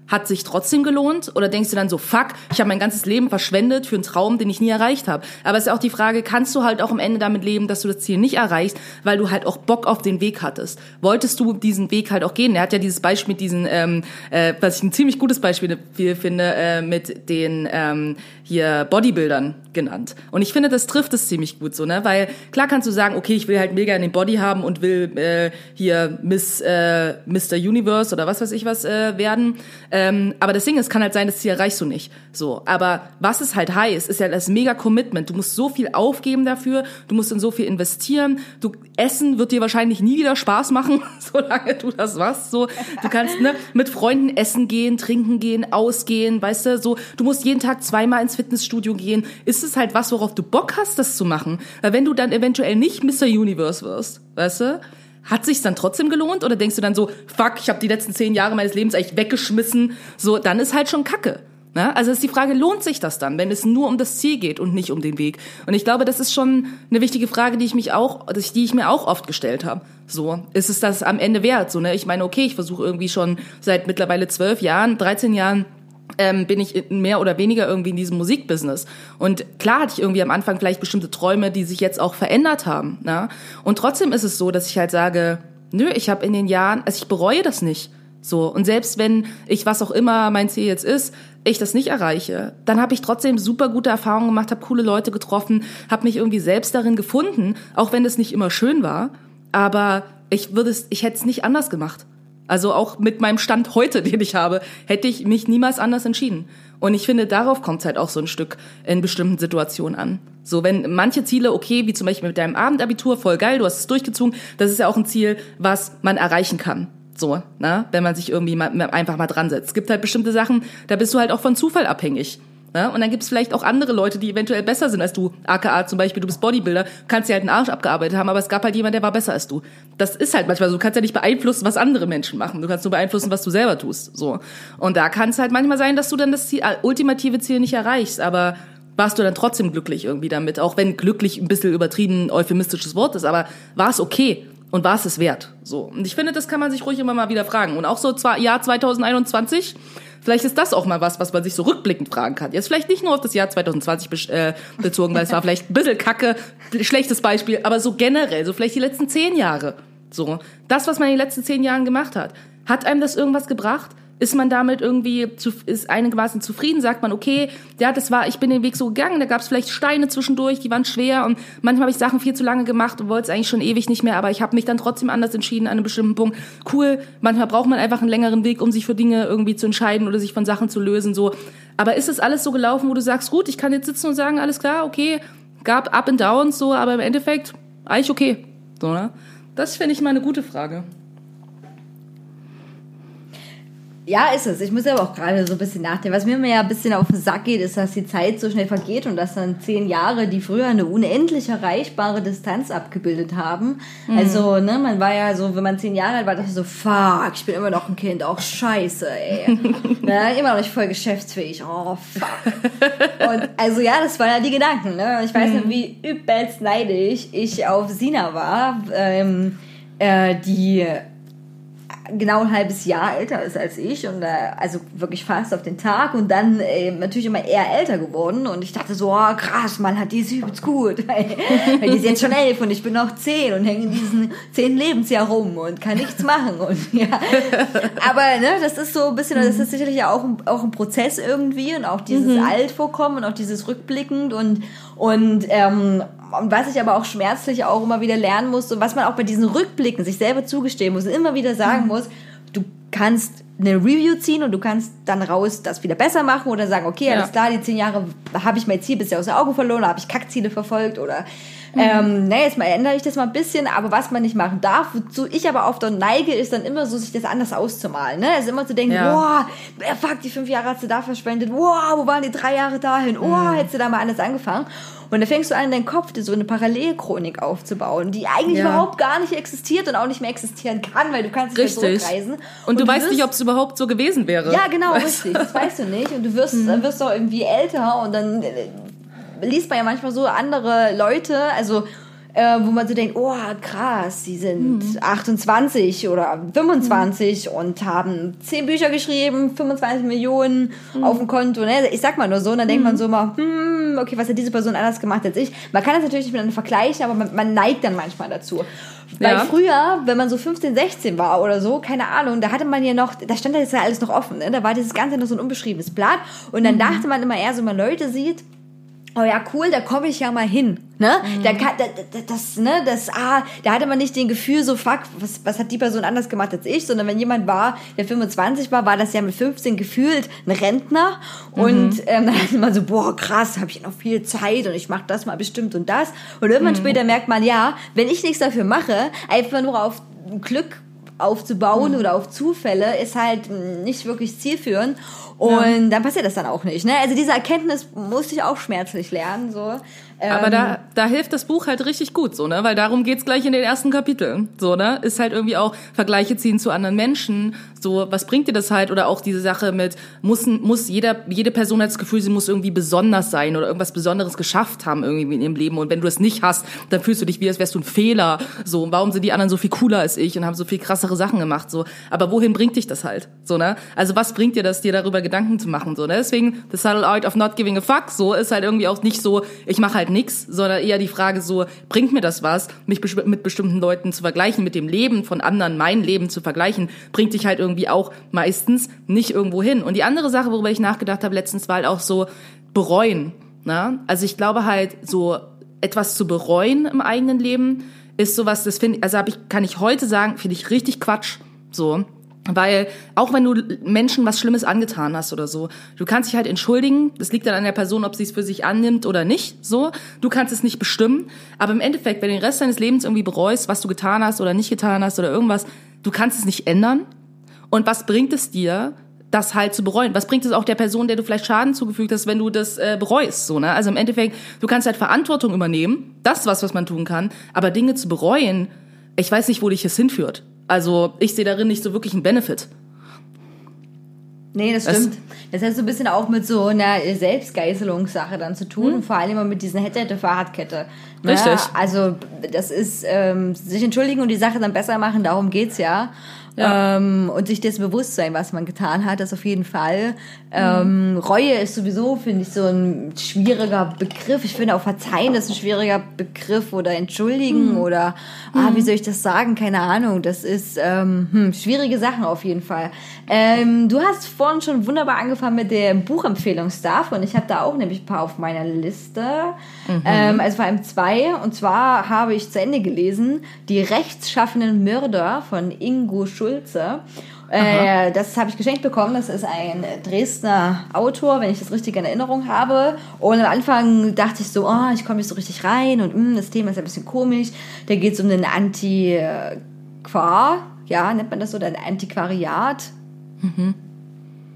hat sich trotzdem gelohnt? Oder denkst du dann so, fuck, ich habe mein ganzes Leben verschwendet für einen Traum, den ich nie erreicht habe? Aber es ist ja auch die Frage, kannst du halt auch am Ende damit leben, dass du das Ziel nicht erreichst, weil du halt auch Bock auf den Weg hattest? Wolltest du diesen Weg halt auch gehen? Er hat ja dieses Beispiel mit diesen, ähm, äh, was ich ein ziemlich gutes Beispiel finde, äh, mit den ähm, hier Bodybuildern genannt. Und ich finde, das trifft es ziemlich gut so, ne? Weil klar kannst du sagen, okay, ich will halt mega in den Body haben und will äh, hier Miss äh, Mr. Universe oder was weiß ich was äh, werden. Ähm, aber das Ding ist, kann halt sein, das Ziel erreichst du nicht. So, aber was es halt heißt, ist ja das mega Commitment. Du musst so viel aufgeben dafür, du musst in so viel investieren. Du Essen wird dir wahrscheinlich nie wieder Spaß machen, solange du das machst. So, du kannst ne, mit Freunden essen gehen, trinken gehen, ausgehen, weißt du. So, du musst jeden Tag zweimal ins Fitnessstudio gehen. Ist es halt was, worauf du Bock hast, das zu machen? Weil wenn du dann eventuell nicht Mr. Universe wirst, weißt du, hat sich's dann trotzdem gelohnt oder denkst du dann so, fuck, ich habe die letzten zehn Jahre meines Lebens eigentlich weggeschmissen? So, dann ist halt schon Kacke. Ne? Also ist die Frage, lohnt sich das dann, wenn es nur um das Ziel geht und nicht um den Weg? Und ich glaube, das ist schon eine wichtige Frage, die ich mich auch, die ich mir auch oft gestellt habe. So, ist es das am Ende wert? So, ne? Ich meine, okay, ich versuche irgendwie schon seit mittlerweile zwölf Jahren, 13 Jahren ähm, bin ich mehr oder weniger irgendwie in diesem Musikbusiness. Und klar hatte ich irgendwie am Anfang vielleicht bestimmte Träume, die sich jetzt auch verändert haben. Ne? Und trotzdem ist es so, dass ich halt sage, nö, ich habe in den Jahren, also ich bereue das nicht. So, und selbst wenn ich, was auch immer mein Ziel jetzt ist, ich das nicht erreiche, dann habe ich trotzdem super gute Erfahrungen gemacht, habe coole Leute getroffen, habe mich irgendwie selbst darin gefunden, auch wenn es nicht immer schön war. Aber ich würde es, ich hätte es nicht anders gemacht. Also auch mit meinem Stand heute, den ich habe, hätte ich mich niemals anders entschieden. Und ich finde, darauf kommt es halt auch so ein Stück in bestimmten Situationen an. So, wenn manche Ziele, okay, wie zum Beispiel mit deinem Abendabitur, voll geil, du hast es durchgezogen, das ist ja auch ein Ziel, was man erreichen kann. So, ne? wenn man sich irgendwie mal, einfach mal dran setzt. Es gibt halt bestimmte Sachen, da bist du halt auch von Zufall abhängig. Ne? Und dann gibt es vielleicht auch andere Leute, die eventuell besser sind als du. AKA zum Beispiel, du bist Bodybuilder, kannst dir halt einen Arsch abgearbeitet haben, aber es gab halt jemand, der war besser als du. Das ist halt manchmal so. Du kannst ja nicht beeinflussen, was andere Menschen machen. Du kannst nur beeinflussen, was du selber tust. So. Und da kann es halt manchmal sein, dass du dann das Ziel, äh, ultimative Ziel nicht erreichst, aber warst du dann trotzdem glücklich irgendwie damit, auch wenn glücklich ein bisschen übertrieben euphemistisches Wort ist, aber war es okay und war es es wert? So. Und ich finde, das kann man sich ruhig immer mal wieder fragen. Und auch so zwar Jahr 2021 Vielleicht ist das auch mal was, was man sich so rückblickend fragen kann. Jetzt vielleicht nicht nur auf das Jahr 2020 äh, bezogen, weil es war vielleicht ein bisschen kacke, schlechtes Beispiel, aber so generell, so vielleicht die letzten zehn Jahre. So, das, was man in den letzten zehn Jahren gemacht hat. Hat einem das irgendwas gebracht? Ist man damit irgendwie, zu, ist einigermaßen zufrieden, sagt man, okay, ja, das war, ich bin den Weg so gegangen, da gab es vielleicht Steine zwischendurch, die waren schwer und manchmal habe ich Sachen viel zu lange gemacht und wollte es eigentlich schon ewig nicht mehr, aber ich habe mich dann trotzdem anders entschieden an einem bestimmten Punkt. Cool, manchmal braucht man einfach einen längeren Weg, um sich für Dinge irgendwie zu entscheiden oder sich von Sachen zu lösen, so. Aber ist es alles so gelaufen, wo du sagst, gut, ich kann jetzt sitzen und sagen, alles klar, okay, gab Up and Downs, so, aber im Endeffekt eigentlich okay, so, ne? Das finde ich mal eine gute Frage. Ja, ist es. Ich muss aber auch gerade so ein bisschen nachdenken. Was mir immer ja ein bisschen auf den Sack geht, ist, dass die Zeit so schnell vergeht und dass dann zehn Jahre, die früher eine unendlich erreichbare Distanz abgebildet haben. Mhm. Also, ne, man war ja so, wenn man zehn Jahre alt war, dachte ich so, fuck, ich bin immer noch ein Kind, auch scheiße, ey. ne, immer noch nicht voll geschäftsfähig, oh, fuck. Und also, ja, das waren ja die Gedanken, ne. Ich weiß mhm. nicht, wie übelst neidisch ich auf Sina war, ähm, äh, die genau ein halbes Jahr älter ist als ich und äh, also wirklich fast auf den Tag und dann äh, natürlich immer eher älter geworden und ich dachte so, oh, krass, man hat die ist übelst gut, weil, weil die ist jetzt schon elf und ich bin noch zehn und hänge in diesen zehn Lebensjahr rum und kann nichts machen und ja, aber ne, das ist so ein bisschen, das ist sicherlich auch ein, auch ein Prozess irgendwie und auch dieses mhm. Altvorkommen und auch dieses rückblickend und und ähm, und was ich aber auch schmerzlich auch immer wieder lernen muss und was man auch bei diesen Rückblicken sich selber zugestehen muss und immer wieder sagen mhm. muss, du kannst eine Review ziehen und du kannst dann raus das wieder besser machen oder sagen, okay, alles ja. klar, die zehn Jahre habe ich mein Ziel bisher aus den Augen verloren, habe ich Kackziele verfolgt oder mhm. ähm, naja, jetzt mal ändere ich das mal ein bisschen, aber was man nicht machen darf, wozu ich aber oft dann neige, ist dann immer so, sich das anders auszumalen. Ne? Also immer zu denken, ja. wow, fuck, die fünf Jahre hast du da verschwendet, wow, wo waren die drei Jahre dahin, oh, mhm. hättest du da mal anders angefangen. Und da fängst du an, in deinem Kopf so eine Parallelchronik aufzubauen, die eigentlich ja. überhaupt gar nicht existiert und auch nicht mehr existieren kann, weil du kannst nicht mehr zurückreisen. Und, und du, du, weißt nicht, ob es überhaupt so gewesen wäre. Ja, genau, weißt richtig. Das weißt du nicht. Und du wirst, mhm. dann wirst du irgendwie älter und dann äh, liest man ja manchmal so andere Leute, also äh, wo man so denkt, oh krass, die sind mhm. 28 oder 25 mhm. und haben 10 Bücher geschrieben, 25 Millionen mhm. auf dem Konto. Ne? Ich sag mal nur so, und dann denkt man mhm. so mal, hm, okay, was hat diese Person anders gemacht als ich? Man kann das natürlich nicht miteinander vergleichen, aber man, man neigt dann manchmal dazu. Weil ja. früher, wenn man so 15, 16 war oder so, keine Ahnung, da hatte man ja noch, da stand das ja alles noch offen, ne? da war dieses Ganze noch so ein unbeschriebenes Blatt und dann mhm. dachte man immer eher so, man Leute sieht, oh ja, cool, da komme ich ja mal hin. Ne? Mhm. Da kann, da, da, das, ne, das, ah, da hatte man nicht den Gefühl so, fuck, was, was hat die Person anders gemacht als ich, sondern wenn jemand war, der 25 war, war das ja mit 15 gefühlt ein Rentner und Mhm. ähm, dann hat man so, boah, krass, habe ich noch viel Zeit und ich mache das mal bestimmt und das. Und irgendwann Mhm. später merkt man, ja, wenn ich nichts dafür mache, einfach nur auf Glück aufzubauen Mhm. oder auf Zufälle ist halt nicht wirklich zielführend und dann passiert das dann auch nicht. Ne? Also diese Erkenntnis musste ich auch schmerzlich lernen. So. Aber Ähm, da, da hilft das Buch halt richtig gut, so, ne? Weil darum geht's gleich in den ersten Kapiteln. So, ne? Ist halt irgendwie auch Vergleiche ziehen zu anderen Menschen. So, was bringt dir das halt? Oder auch diese Sache mit, muss, muss jeder, jede Person hat das Gefühl, sie muss irgendwie besonders sein oder irgendwas Besonderes geschafft haben irgendwie in ihrem Leben. Und wenn du es nicht hast, dann fühlst du dich wie, als wärst du ein Fehler. So, warum sind die anderen so viel cooler als ich und haben so viel krassere Sachen gemacht? So, aber wohin bringt dich das halt? So, ne? Also was bringt dir das, dir darüber Gedanken zu machen? So, ne? Deswegen, the subtle art of not giving a fuck, so, ist halt irgendwie auch nicht so, ich mache halt nix, sondern eher die Frage so, bringt mir das was, mich mit bestimmten Leuten zu vergleichen, mit dem Leben von anderen, mein Leben zu vergleichen, bringt dich halt irgendwie auch meistens nicht irgendwo hin. Und die andere Sache, worüber ich nachgedacht habe letztens, war halt auch so bereuen. Ne? Also ich glaube halt, so etwas zu bereuen im eigenen Leben ist sowas, das finde also hab ich, kann ich heute sagen, finde ich richtig Quatsch. So. Weil auch wenn du Menschen was Schlimmes angetan hast oder so, du kannst dich halt entschuldigen. Das liegt dann an der Person, ob sie es für sich annimmt oder nicht. So, du kannst es nicht bestimmen. Aber im Endeffekt, wenn du den Rest deines Lebens irgendwie bereust, was du getan hast oder nicht getan hast oder irgendwas, du kannst es nicht ändern. Und was bringt es dir, das halt zu bereuen? Was bringt es auch der Person, der du vielleicht Schaden zugefügt hast, wenn du das äh, bereust? So, ne? Also im Endeffekt, du kannst halt Verantwortung übernehmen. Das ist was, was man tun kann. Aber Dinge zu bereuen, ich weiß nicht, wo dich es hinführt. Also ich sehe darin nicht so wirklich einen Benefit. Nee, das Es- stimmt. Das hat so ein bisschen auch mit so einer Selbstgeißelungssache dann zu tun und vor allem immer mit dieser Hätte-Hätte-Fahrradkette. Ne? Richtig. Also das ist ähm, sich entschuldigen und die Sache dann besser machen, darum geht's ja. Ja. Ähm, und sich dessen bewusst sein, was man getan hat, das auf jeden Fall. Ähm, Reue ist sowieso, finde ich, so ein schwieriger Begriff. Ich finde auch Verzeihen ist ein schwieriger Begriff oder entschuldigen oder, ah, wie soll ich das sagen? Keine Ahnung. Das ist ähm, hm, schwierige Sachen auf jeden Fall. Ähm, du hast vorhin schon wunderbar angefangen mit der Buchempfehlungsstuff und ich habe da auch nämlich ein paar auf meiner Liste. Ähm, also vor allem zwei. Und zwar habe ich zu Ende gelesen Die rechtsschaffenen Mörder von Ingo Schulze. Äh, das habe ich geschenkt bekommen. Das ist ein Dresdner Autor, wenn ich das richtig in Erinnerung habe. Und am Anfang dachte ich so, oh, ich komme nicht so richtig rein und mm, das Thema ist ein bisschen komisch. Da geht es um den Antiquar, ja, nennt man das so, ein Antiquariat.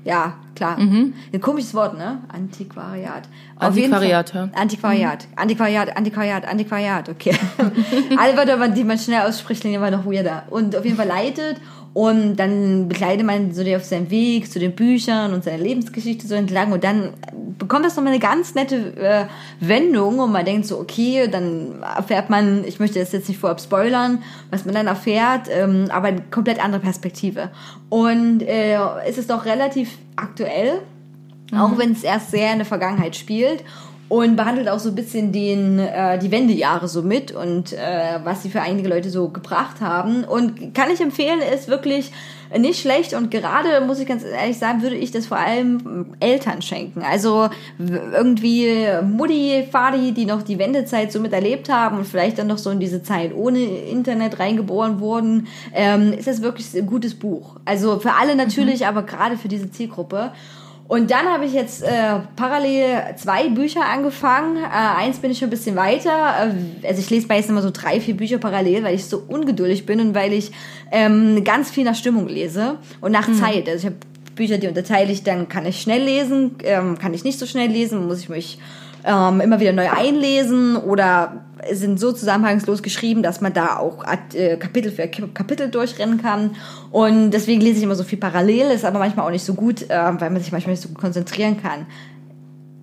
Ja, klar. Ein komisches Wort, ne? Antiquariat. Antiquariat, ja. Antiquariat. Antiquariat, Antiquariat, Antiquariat, okay. Alle Wörter, die man schnell ausspricht, klingen immer noch weirder. Und auf jeden Fall leitet und dann begleitet man so die auf seinem Weg zu den Büchern und seiner Lebensgeschichte so entlang. Und dann bekommt das nochmal eine ganz nette äh, Wendung und man denkt so, okay, dann erfährt man, ich möchte das jetzt nicht vorab spoilern, was man dann erfährt, ähm, aber eine komplett andere Perspektive. Und äh, es ist doch relativ aktuell, auch wenn es erst sehr in der Vergangenheit spielt und behandelt auch so ein bisschen den, äh, die Wendejahre so mit und äh, was sie für einige Leute so gebracht haben. Und kann ich empfehlen, ist wirklich nicht schlecht und gerade, muss ich ganz ehrlich sagen, würde ich das vor allem Eltern schenken. Also irgendwie Mutti, Vati, die noch die Wendezeit so miterlebt haben und vielleicht dann noch so in diese Zeit ohne Internet reingeboren wurden, ähm, ist das wirklich ein gutes Buch. Also für alle natürlich, aber gerade für diese Zielgruppe. Und dann habe ich jetzt äh, parallel zwei Bücher angefangen. Äh, eins bin ich schon ein bisschen weiter. Äh, also ich lese meistens immer so drei, vier Bücher parallel, weil ich so ungeduldig bin und weil ich ähm, ganz viel nach Stimmung lese und nach Zeit. Also ich habe Bücher, die unterteile ich, dann kann ich schnell lesen, ähm, kann ich nicht so schnell lesen, muss ich mich ähm, immer wieder neu einlesen oder sind so zusammenhangslos geschrieben, dass man da auch äh, Kapitel für Kapitel durchrennen kann. Und deswegen lese ich immer so viel parallel, ist aber manchmal auch nicht so gut, äh, weil man sich manchmal nicht so gut konzentrieren kann.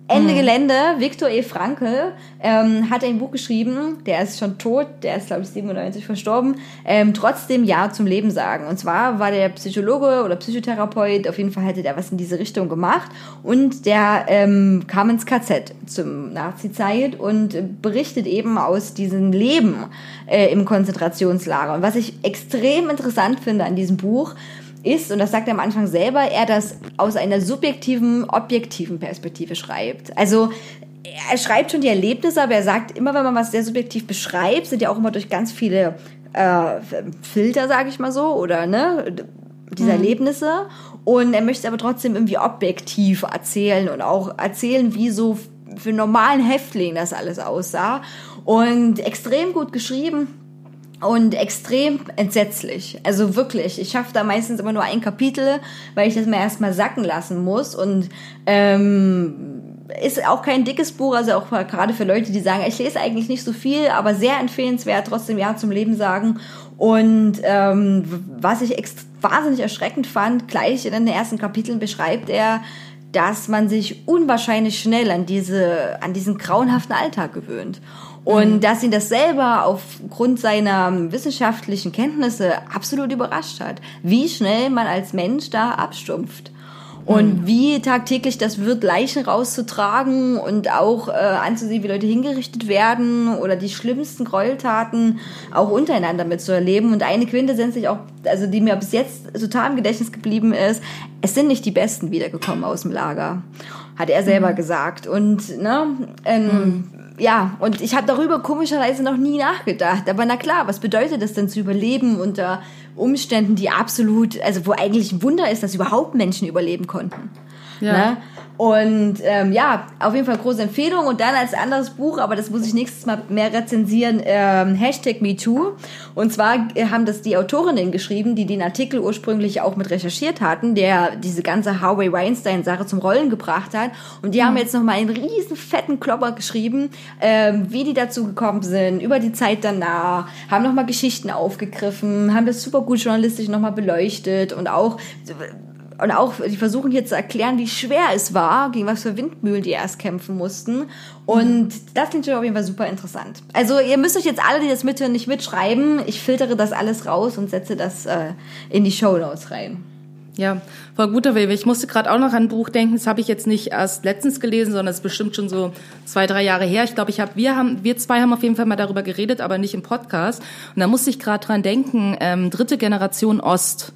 Ende Gelände, Viktor E. Frankl ähm, hat ein Buch geschrieben, der ist schon tot, der ist glaube ich 97 verstorben, ähm, trotzdem Ja zum Leben sagen. Und zwar war der Psychologe oder Psychotherapeut, auf jeden Fall hatte der was in diese Richtung gemacht und der ähm, kam ins KZ zum Nazi-Zeit und berichtet eben aus diesem Leben äh, im Konzentrationslager. Und was ich extrem interessant finde an diesem Buch, ist, und das sagt er am Anfang selber, er das aus einer subjektiven, objektiven Perspektive schreibt. Also er schreibt schon die Erlebnisse, aber er sagt immer, wenn man was sehr subjektiv beschreibt, sind ja auch immer durch ganz viele äh, Filter, sage ich mal so, oder ne, diese Erlebnisse. Und er möchte aber trotzdem irgendwie objektiv erzählen und auch erzählen, wie so für einen normalen Häftling das alles aussah. Und extrem gut geschrieben und extrem entsetzlich. Also wirklich, ich schaffe da meistens immer nur ein Kapitel, weil ich das mir erstmal sacken lassen muss. Und ähm, ist auch kein dickes Buch, also auch gerade für Leute, die sagen, ich lese eigentlich nicht so viel, aber sehr empfehlenswert, trotzdem Ja zum Leben sagen. Und ähm, was ich wahnsinnig erschreckend fand, gleich in den ersten Kapiteln beschreibt er, dass man sich unwahrscheinlich schnell an diese, an diesen grauenhaften Alltag gewöhnt. Und Mhm. dass ihn das selber aufgrund seiner wissenschaftlichen Kenntnisse absolut überrascht hat, wie schnell man als Mensch da abstumpft. Mhm. Und wie tagtäglich das wird, Leichen rauszutragen und auch äh, anzusehen, wie Leute hingerichtet werden oder die schlimmsten Gräueltaten auch untereinander mitzuerleben. Und eine Quintessenz, die auch, also die mir bis jetzt total im Gedächtnis geblieben ist, es sind nicht die Besten wiedergekommen aus dem Lager, hat er Mhm. selber gesagt. Und ne, ähm, ja, und ich habe darüber komischerweise noch nie nachgedacht. Aber na klar, was bedeutet das denn zu überleben unter Umständen, die absolut, also wo eigentlich ein Wunder ist, dass überhaupt Menschen überleben konnten. Ja. Ne? Und ähm, ja, auf jeden Fall große Empfehlung. Und dann als anderes Buch, aber das muss ich nächstes Mal mehr rezensieren, ähm, Hashtag MeToo. Und zwar äh, haben das die Autorinnen geschrieben, die den Artikel ursprünglich auch mit recherchiert hatten, der diese ganze Harvey Weinstein-Sache zum Rollen gebracht hat. Und die haben jetzt nochmal einen riesen fetten Klopper geschrieben, ähm, wie die dazu gekommen sind, über die Zeit danach, haben nochmal Geschichten aufgegriffen, haben das super gut journalistisch nochmal beleuchtet und auch und auch, die versuchen hier zu erklären, wie schwer es war, gegen was für Windmühlen die erst kämpfen mussten. Und das klingt schon auf jeden Fall super interessant. Also ihr müsst euch jetzt alle, die das mithören, nicht mitschreiben. Ich filtere das alles raus und setze das äh, in die Show Notes rein. Ja, voll guter Weg. Ich musste gerade auch noch an ein Buch denken. Das habe ich jetzt nicht erst letztens gelesen, sondern es ist bestimmt schon so zwei, drei Jahre her. Ich glaube, ich habe, wir haben, wir zwei haben auf jeden Fall mal darüber geredet, aber nicht im Podcast. Und da musste ich gerade dran denken. Ähm, dritte Generation Ost.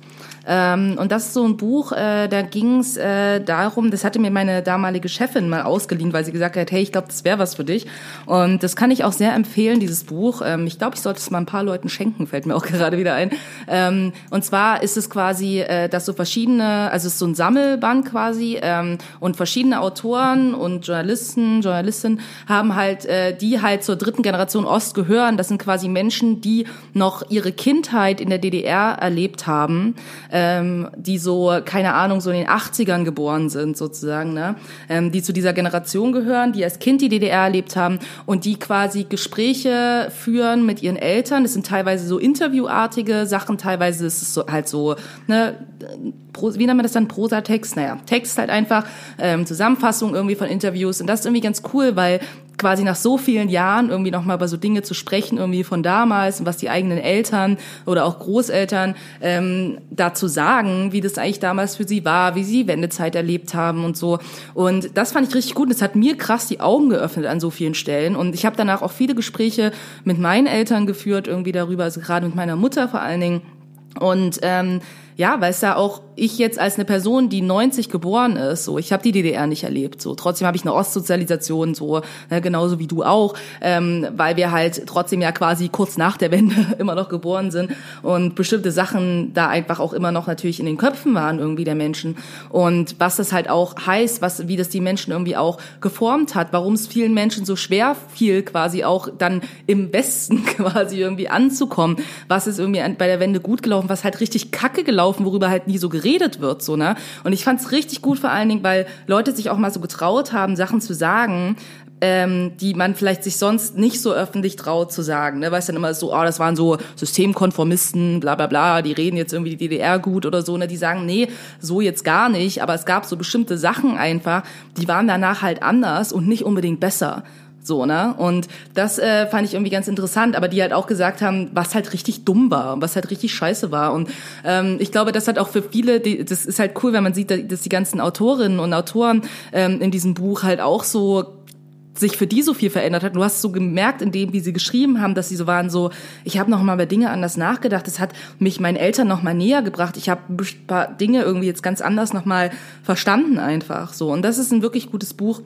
Ähm, und das ist so ein Buch, äh, da ging es äh, darum, das hatte mir meine damalige Chefin mal ausgeliehen, weil sie gesagt hat, hey, ich glaube, das wäre was für dich. Und das kann ich auch sehr empfehlen, dieses Buch. Ähm, ich glaube, ich sollte es mal ein paar Leuten schenken, fällt mir auch gerade wieder ein. Ähm, und zwar ist es quasi, äh, dass so verschiedene, also es ist so ein Sammelband quasi ähm, und verschiedene Autoren und Journalisten, Journalistinnen haben halt, äh, die halt zur dritten Generation Ost gehören. Das sind quasi Menschen, die noch ihre Kindheit in der DDR erlebt haben ähm, die so, keine Ahnung, so in den 80ern geboren sind sozusagen, ne? ähm, die zu dieser Generation gehören, die als Kind die DDR erlebt haben und die quasi Gespräche führen mit ihren Eltern. Das sind teilweise so interviewartige Sachen, teilweise ist es so, halt so, ne, wie nennt man das dann, Prosatext? Naja, Text halt einfach, ähm, Zusammenfassung irgendwie von Interviews und das ist irgendwie ganz cool, weil quasi nach so vielen Jahren irgendwie nochmal über so Dinge zu sprechen, irgendwie von damals und was die eigenen Eltern oder auch Großeltern ähm, dazu sagen, wie das eigentlich damals für sie war, wie sie Wendezeit erlebt haben und so. Und das fand ich richtig gut. Das hat mir krass die Augen geöffnet an so vielen Stellen. Und ich habe danach auch viele Gespräche mit meinen Eltern geführt, irgendwie darüber, also gerade mit meiner Mutter vor allen Dingen. Und ähm, ja, weil es ja auch ich jetzt als eine Person, die 90 geboren ist, so ich habe die DDR nicht erlebt, so. Trotzdem habe ich eine Ostsozialisation, so ne, genauso wie du auch, ähm, weil wir halt trotzdem ja quasi kurz nach der Wende immer noch geboren sind und bestimmte Sachen da einfach auch immer noch natürlich in den Köpfen waren irgendwie der Menschen. Und was das halt auch heißt, was wie das die Menschen irgendwie auch geformt hat, warum es vielen Menschen so schwer fiel quasi auch dann im Westen quasi irgendwie anzukommen, was ist irgendwie bei der Wende gut gelaufen, was halt richtig kacke gelaufen laufen, worüber halt nie so geredet wird, so, ne? Und ich fand's richtig gut vor allen Dingen, weil Leute sich auch mal so getraut haben, Sachen zu sagen, ähm, die man vielleicht sich sonst nicht so öffentlich traut zu sagen, ne? Weil es dann immer so, oh, das waren so Systemkonformisten, bla bla bla, die reden jetzt irgendwie die DDR gut oder so, ne? Die sagen, nee, so jetzt gar nicht, aber es gab so bestimmte Sachen einfach, die waren danach halt anders und nicht unbedingt besser. So, ne? Und das äh, fand ich irgendwie ganz interessant, aber die halt auch gesagt haben, was halt richtig dumm war, was halt richtig scheiße war. Und ähm, ich glaube, das hat auch für viele, die, das ist halt cool, wenn man sieht, dass die ganzen Autorinnen und Autoren ähm, in diesem Buch halt auch so sich für die so viel verändert hat. Du hast so gemerkt, in dem, wie sie geschrieben haben, dass sie so waren, so, ich habe noch mal über Dinge anders nachgedacht. Das hat mich meinen Eltern noch mal näher gebracht. Ich habe ein paar Dinge irgendwie jetzt ganz anders noch mal verstanden einfach so. Und das ist ein wirklich gutes Buch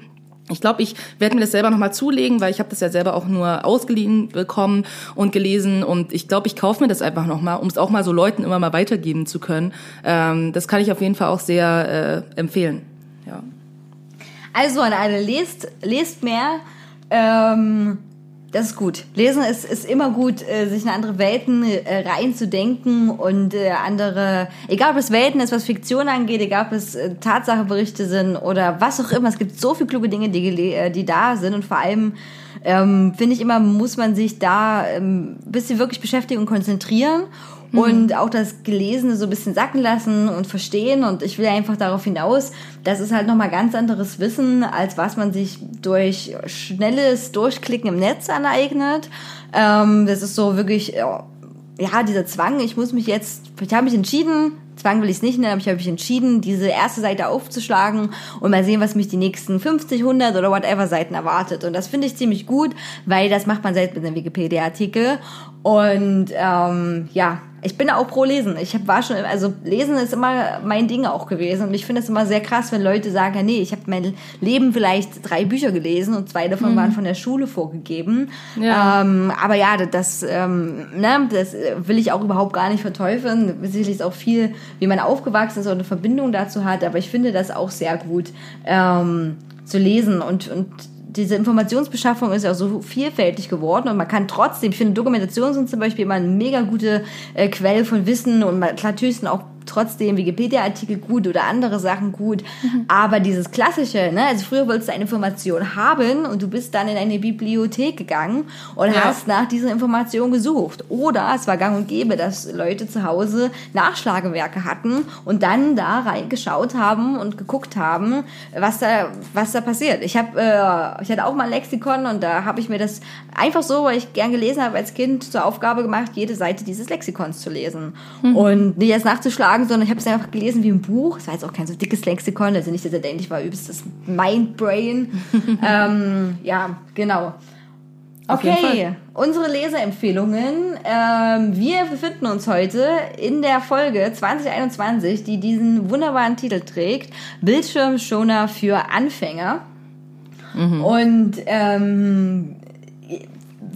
Ich glaube, ich werde mir das selber nochmal zulegen, weil ich habe das ja selber auch nur ausgeliehen bekommen und gelesen. Und ich glaube, ich kaufe mir das einfach nochmal, um es auch mal so Leuten immer mal weitergeben zu können. Ähm, das kann ich auf jeden Fall auch sehr äh, empfehlen. Ja. Also an alle, lest, lest mehr. Ähm, das ist gut. Lesen ist, ist immer gut, äh, sich in andere Welten äh, reinzudenken und äh, andere, egal ob es Welten ist, was Fiktion angeht, egal ob es äh, Tatsacheberichte sind oder was auch immer. Es gibt so viele kluge Dinge, die, äh, die da sind und vor allem ähm, finde ich immer, muss man sich da ähm, ein bisschen wirklich beschäftigen und konzentrieren und auch das Gelesene so ein bisschen sacken lassen und verstehen. Und ich will einfach darauf hinaus, das ist halt nochmal ganz anderes Wissen, als was man sich durch schnelles Durchklicken im Netz aneignet. Ähm, das ist so wirklich, ja, ja, dieser Zwang, ich muss mich jetzt, ich habe mich entschieden, Zwang will ich es nicht nennen, aber ich habe mich entschieden, diese erste Seite aufzuschlagen und mal sehen, was mich die nächsten 50, 100 oder whatever Seiten erwartet. Und das finde ich ziemlich gut, weil das macht man selbst mit einem Wikipedia-Artikel. Und ähm, ja, ich bin auch pro Lesen. Ich hab, war schon, also Lesen ist immer mein Ding auch gewesen. Und ich finde es immer sehr krass, wenn Leute sagen, ja, nee, ich habe mein Leben vielleicht drei Bücher gelesen und zwei davon waren von der Schule vorgegeben. Ja. Ähm, aber ja, das, ähm, ne, das will ich auch überhaupt gar nicht verteufeln. Sicherlich ist auch viel, wie man aufgewachsen ist oder eine Verbindung dazu hat. Aber ich finde das auch sehr gut ähm, zu lesen und, und diese Informationsbeschaffung ist ja auch so vielfältig geworden und man kann trotzdem, ich finde Dokumentationen sind zum Beispiel immer eine mega gute äh, Quelle von Wissen und man, natürlich sind auch trotzdem Wikipedia-Artikel gut oder andere Sachen gut, aber dieses klassische, ne, also früher wolltest du eine Information haben und du bist dann in eine Bibliothek gegangen und Ja. hast nach dieser Information gesucht. Oder es war gang und gäbe, dass Leute zu Hause Nachschlagewerke hatten und dann da reingeschaut haben und geguckt haben, was da was da passiert. Ich habe äh, ich hatte auch mal ein Lexikon und da habe ich mir das einfach so, weil ich gern gelesen habe als Kind zur Aufgabe gemacht, jede Seite dieses Lexikons zu lesen. Und nicht erst nachzuschlagen, sondern ich habe es einfach gelesen wie ein Buch. Es war jetzt auch kein so dickes Lexikon, also nicht, dass er denkt, ich war übelst das Mindbrain. ähm, ja, genau. Okay, unsere Leseempfehlungen. Ähm, wir befinden uns heute in der Folge 2021, die diesen wunderbaren Titel trägt: Bildschirmschoner für Anfänger. Und ähm,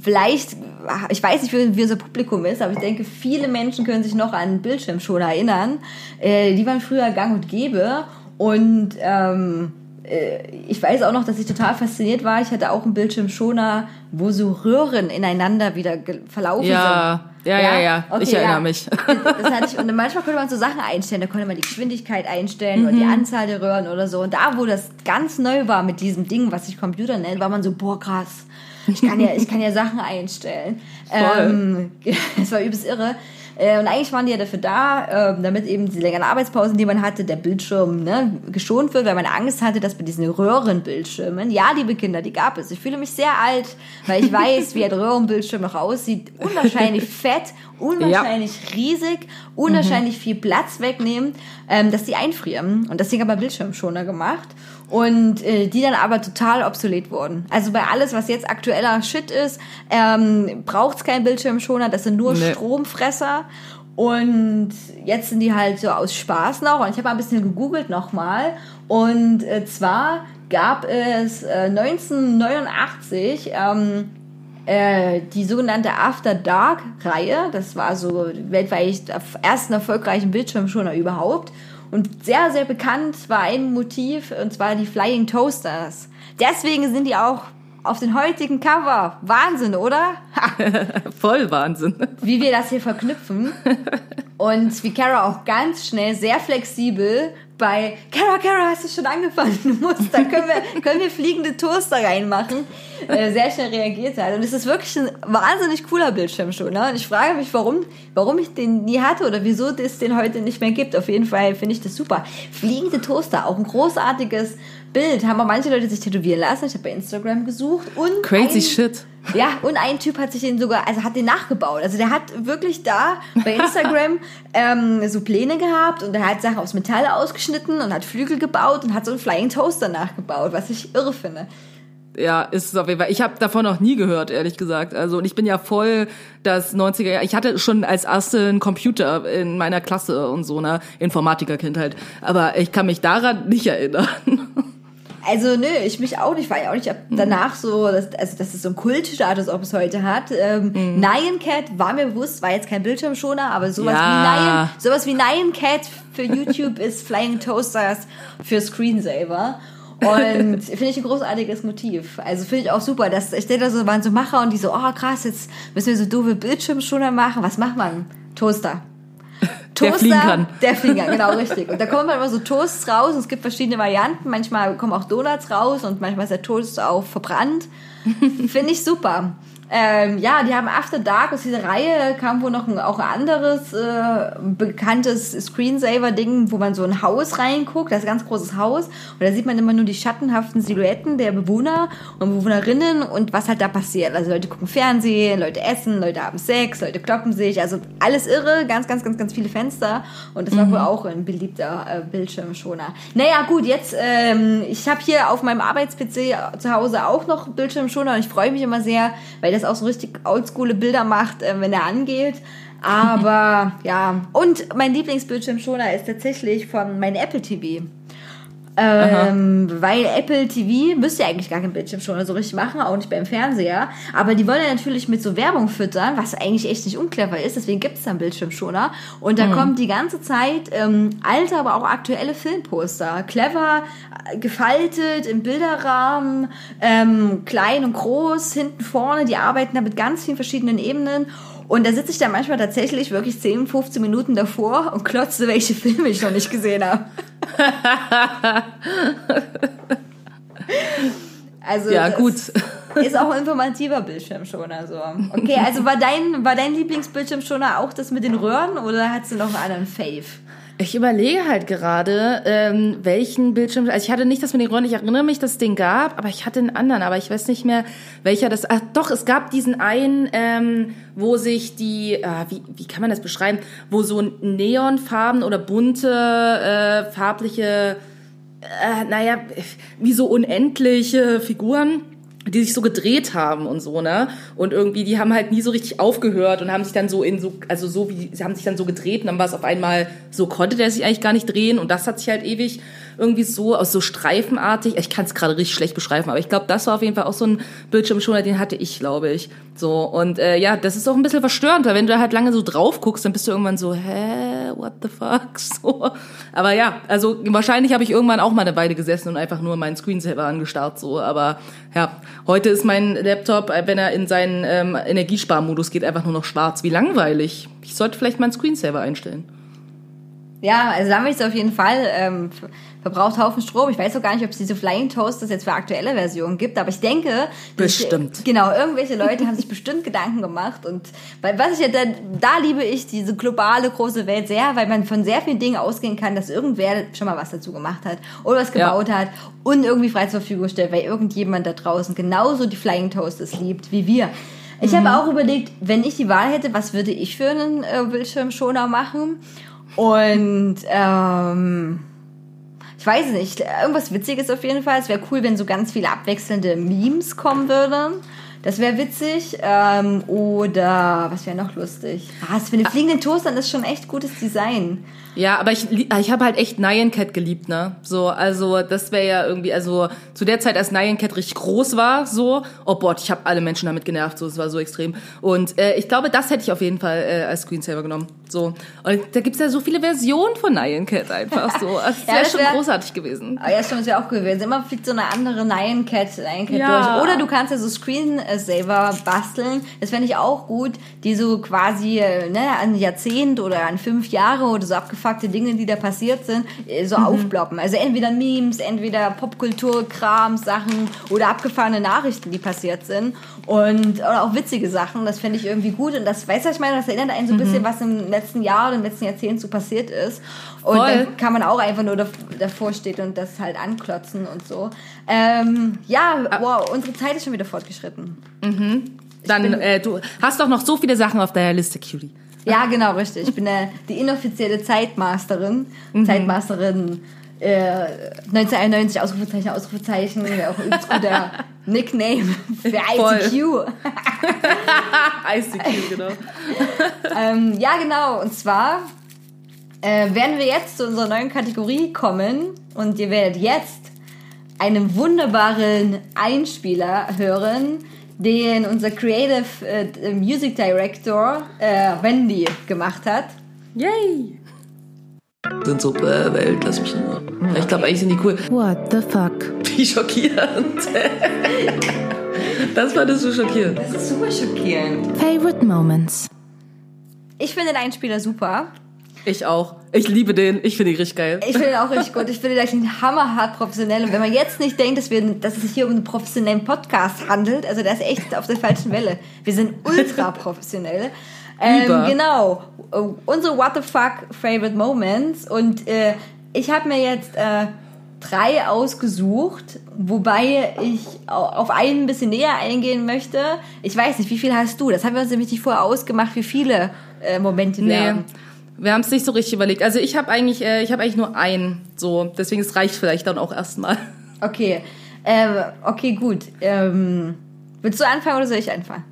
vielleicht, ich weiß nicht, wie, wie unser Publikum ist, aber ich denke, viele Menschen können sich noch an Bildschirmschoner erinnern. Äh, die waren früher gang und gäbe. Und ähm, äh, ich weiß auch noch, dass ich total fasziniert war. Ich hatte auch einen Bildschirmschoner, wo so Röhren ineinander wieder verlaufen Ja, sind. ja, ja, ja. Ich erinnere mich. Das hatte ich, und manchmal konnte man so Sachen einstellen. Da konnte man die Geschwindigkeit einstellen oder die Mhm. Anzahl der Röhren oder so. Und da, wo das ganz neu war mit diesem Ding, was sich Computer nennt, war man so, boah, krass. Ich kann ja, ich kann ja Sachen einstellen. Ähm, das war übelst irre. Äh, Und eigentlich waren die ja dafür da, ähm, damit eben diese längeren Arbeitspausen, die man hatte, der Bildschirm ne, geschont wird, weil man Angst hatte, dass bei diesen Röhrenbildschirmen, ja, liebe Kinder, die gab es. Ich fühle mich sehr alt, weil ich weiß, wie ein Röhrenbildschirm noch aussieht. Unwahrscheinlich fett, unwahrscheinlich riesig, unwahrscheinlich viel Platz wegnehmen, ähm, dass die einfrieren. Und das Ding aber Bildschirmschoner gemacht. Und äh, die dann aber total obsolet wurden. Also bei alles, was jetzt aktueller Shit ist, ähm, braucht es keinen Bildschirmschoner, das sind nur Nee. Stromfresser. Und jetzt sind die halt so aus Spaß noch. Und ich habe mal ein bisschen gegoogelt nochmal. Und äh, zwar gab es äh, 1989 ähm, äh, die sogenannte After Dark Reihe. Das war so weltweit der ersten erfolgreichen Bildschirmschoner überhaupt. Und sehr, sehr bekannt war ein Motiv, und zwar die Flying Toasters. Deswegen sind die auch auf den heutigen Cover. Wahnsinn, oder? Voll Wahnsinn. wie wir das hier verknüpfen. Und wie Kara auch ganz schnell, sehr flexibel bei Kara, Kara, hast du schon angefangen? Du musst, da können wir, können wir fliegende Toaster reinmachen. Äh, sehr schnell reagiert hat. Und es ist wirklich ein wahnsinnig cooler Bildschirm schon. Ne? Und ich frage mich, warum, warum ich den nie hatte oder wieso es den heute nicht mehr gibt. Auf jeden Fall finde ich das super. Fliegende Toaster, auch ein großartiges Bild. Haben auch manche Leute sich tätowieren lassen. Ich habe bei Instagram gesucht. Und Crazy ein- shit. ja, und ein Typ hat sich den sogar, also hat den nachgebaut. Also der hat wirklich da bei Instagram ähm, so Pläne gehabt und er hat Sachen aus Metall ausgeschnitten und hat Flügel gebaut und hat so einen Flying Toaster nachgebaut, was ich irre finde. Ja, ist es auf jeden Fall. Ich habe davon noch nie gehört, ehrlich gesagt. Also und ich bin ja voll das 90er Jahr. Ich hatte schon als erste einen Computer in meiner Klasse und so einer Informatikerkindheit, aber ich kann mich daran nicht erinnern. Also nö, ich mich auch nicht, weil ja auch nicht ob danach so, dass, also dass es so einen Kultstatus ob es heute hat. Ähm, Nyan Cat war mir bewusst, war jetzt kein Bildschirmschoner, aber sowas Ja. wie Nyan, sowas wie Nyan Cat für YouTube ist Flying Toasters für Screensaver. Und finde ich ein großartiges Motiv. Also finde ich auch super, dass ich denke, da so waren so Macher und die so, oh krass, jetzt müssen wir so doofe Bildschirmschoner machen. Was macht man? Toaster. Der fliegen kann. Der fliegen kann, genau, richtig. Und da kommen halt immer so Toasts raus und es gibt verschiedene Varianten. Manchmal kommen auch Donuts raus und manchmal ist der Toast auch verbrannt. Finde ich super. Ähm, ja, die haben After Dark aus dieser Reihe kam wohl noch ein, auch ein anderes äh, bekanntes Screensaver-Ding, wo man so ein Haus reinguckt, das ist ein ganz großes Haus. Und da sieht man immer nur die schattenhaften Silhouetten der Bewohner und Bewohnerinnen und was halt da passiert. Also Leute gucken Fernsehen, Leute essen, Leute haben Sex, Leute kloppen sich, also alles irre, ganz, ganz, ganz, ganz viele Fenster. Und das war wohl auch ein beliebter äh, Bildschirmschoner. Naja, gut, jetzt, ähm, ich habe hier auf meinem Arbeits-PC zu Hause auch noch Bildschirmschoner und ich freue mich immer sehr, weil das auch so richtig oldschoole Bilder macht, äh, wenn er angeht. Aber ja, und mein Lieblingsbildschirmschoner ist tatsächlich von meinem Apple TV. Ähm, weil Apple TV müsste ja eigentlich gar keinen Bildschirmschoner so richtig machen, auch nicht beim Fernseher. Aber die wollen ja natürlich mit so Werbung füttern, was eigentlich echt nicht unclever ist. Deswegen gibt es dann Bildschirmschoner. Und da kommt die ganze Zeit ähm, alte, aber auch aktuelle Filmposter. Clever, äh, gefaltet, im Bilderrahmen, ähm, klein und groß, hinten vorne. Die arbeiten da mit ganz vielen verschiedenen Ebenen. Und da sitze ich dann manchmal tatsächlich wirklich 10, 15 Minuten davor und klotze, welche Filme ich noch nicht gesehen habe. Also Ja, gut. Ist auch ein informativer Bildschirmschoner so. Okay, also war dein, war dein Lieblingsbildschirmschoner auch das mit den Röhren oder hast du noch einen anderen Fave? Ich überlege halt gerade, ähm, welchen Bildschirm. Also ich hatte nicht das mit den Röhren, ich erinnere mich, dass es den gab, aber ich hatte einen anderen, aber ich weiß nicht mehr, welcher das. Ach doch, es gab diesen einen, ähm, wo sich die, ah, wie, wie kann man das beschreiben, wo so neonfarben oder bunte, äh, farbliche, äh, naja, wie so unendliche Figuren die sich so gedreht haben und so, ne? Und irgendwie, die haben halt nie so richtig aufgehört und haben sich dann so in so, also so wie, sie haben sich dann so gedreht und dann war es auf einmal, so konnte der sich eigentlich gar nicht drehen und das hat sich halt ewig irgendwie so, aus so streifenartig, ich kann es gerade richtig schlecht beschreiben, aber ich glaube, das war auf jeden Fall auch so ein Bildschirmschoner, den hatte ich, glaube ich. So, und äh, ja, das ist auch ein bisschen verstörend, weil wenn du halt lange so drauf guckst, dann bist du irgendwann so, hä, what the fuck, so. Aber ja, also wahrscheinlich habe ich irgendwann auch mal eine Weile gesessen und einfach nur meinen Screensaver angestarrt, so, aber ja, heute ist mein Laptop, äh, wenn er in seinen ähm, Energiesparmodus geht, einfach nur noch schwarz. Wie langweilig. Ich sollte vielleicht meinen Screensaver einstellen. Ja, also da ist auf jeden Fall ähm, ver- verbraucht Haufen Strom. Ich weiß auch gar nicht, ob es diese Flying Toasters jetzt für aktuelle Versionen gibt, aber ich denke, Bestimmt. genau, irgendwelche Leute haben sich bestimmt Gedanken gemacht und weil was ich ja da, da liebe ich diese globale große Welt sehr, weil man von sehr vielen Dingen ausgehen kann, dass irgendwer schon mal was dazu gemacht hat oder was Ja. gebaut hat und irgendwie frei zur Verfügung stellt, weil irgendjemand da draußen genauso die Flying Toasters liebt wie wir. Ich habe auch überlegt, wenn ich die Wahl hätte, was würde ich für einen äh, Bildschirmschoner machen? Und ähm, ich weiß nicht, irgendwas Witziges auf jeden Fall. Es wäre cool, wenn so ganz viele abwechselnde Memes kommen würden. Das wäre witzig. Ähm, oder was wäre noch lustig? Ah, das für den fliegenden Toaster ist schon echt gutes Design. Ja, aber ich, ich habe halt echt Nyan Cat geliebt, ne? So, also das wäre ja irgendwie, also zu der Zeit, als Nyan Cat richtig groß war, so, oh Gott, ich habe alle Menschen damit genervt, so, es war so extrem. Und äh, ich glaube, das hätte ich auf jeden Fall äh, als Screensaver genommen. So. Und da gibt's ja so viele Versionen von Nyan Cat einfach so. Das Ja, wäre schon wär- großartig gewesen. Aber ja, stimmt, das wäre auch gewesen. Immer fliegt so eine andere Nyan Cat, Nyan Cat Ja. durch. Oder du kannst ja so Screensaver basteln. Das fände ich auch gut, die so quasi äh, ne, an Jahrzehnt oder an fünf Jahre oder so abgefuckte Dinge, die da passiert sind, äh, so aufploppen. Also entweder Memes, entweder Popkultur, Kram, Sachen oder abgefahrene Nachrichten, die passiert sind. Und oder auch witzige Sachen. Das fände ich irgendwie gut. Und das, weißt du, ich meine? Das erinnert einen so ein bisschen, was im letzten Jahr oder im letzten Jahrzehnt so passiert ist. Und Voll. dann kann man auch einfach nur dav- davor stehen und das halt anklotzen und so. Ähm, ja, wow, unsere Zeit ist schon wieder fortgeschritten. Dann, bin- äh, du hast doch noch so viele Sachen auf deiner Liste, Cutie. Ja, genau, richtig. Ich bin äh, die inoffizielle Zeitmasterin. Mhm. Zeitmasterin äh, 1991, Ausrufezeichen, Ausrufezeichen, auch ein guter Nickname für. ICQ. ICQ, genau. ähm, ja, genau. Und zwar äh, werden wir jetzt zu unserer neuen Kategorie kommen und ihr werdet jetzt einen wunderbaren Einspieler hören, den unser Creative äh, Music Director äh, Wendy gemacht hat. Yay! Sind so, äh, Welt, lass mich nur. Ich glaube, eigentlich sind die cool. What the fuck? Wie schockierend. Das fandest du schockierend. Das ist super schockierend. Favorite moments. Ich finde den Einspieler super. Ich auch. Ich liebe den. Ich finde ihn richtig geil. Ich finde den auch richtig gut. Ich finde, der klingt hammerhart professionell. Und wenn man jetzt nicht denkt, dass, wir, dass es sich hier um einen professionellen Podcast handelt, also der ist echt auf der falschen Welle. Wir sind ultra professionell. Ähm, genau. Unsere What the fuck Favorite Moments. Und äh, ich habe mir jetzt äh, drei ausgesucht, wobei ich au- auf einen ein bisschen näher eingehen möchte. Ich weiß nicht, wie viel hast du? Das haben wir uns nämlich nicht vorher ausgemacht, wie viele äh, Momente wir Nee. haben. Wir haben es nicht so richtig überlegt. Also ich habe eigentlich, äh, ich habe eigentlich nur einen. So, deswegen es reicht vielleicht dann auch erstmal. Okay. Ähm, okay, gut. Ähm, willst du anfangen oder soll ich anfangen?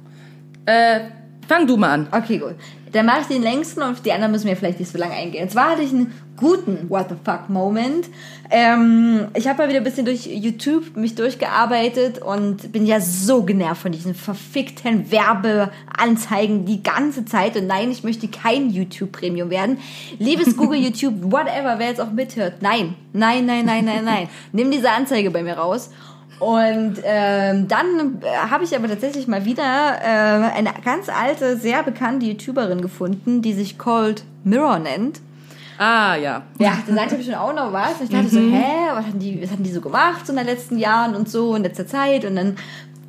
Äh, fang du mal an. Okay, gut. Dann mache ich den längsten und die anderen müssen wir vielleicht nicht so lange eingehen. Und zwar hatte ich einen guten What the fuck Moment. Ähm, ich habe mal wieder ein bisschen durch YouTube mich durchgearbeitet und bin ja so genervt von diesen verfickten Werbeanzeigen die ganze Zeit. Und nein, ich möchte kein YouTube Premium werden. Liebes Google, YouTube, whatever, wer jetzt auch mithört. Nein, nein, nein, nein, nein, nein. Nimm diese Anzeige bei mir raus. Und ähm, dann äh, habe ich aber tatsächlich mal wieder äh, eine ganz alte, sehr bekannte YouTuberin gefunden, die sich Cold Mirror nennt. Ah, ja. Ja, da sagte ich schon auch noch was. Und ich dachte so, hä, was hatten, die, was hatten die so gemacht so in den letzten Jahren und so in letzter Zeit? Und dann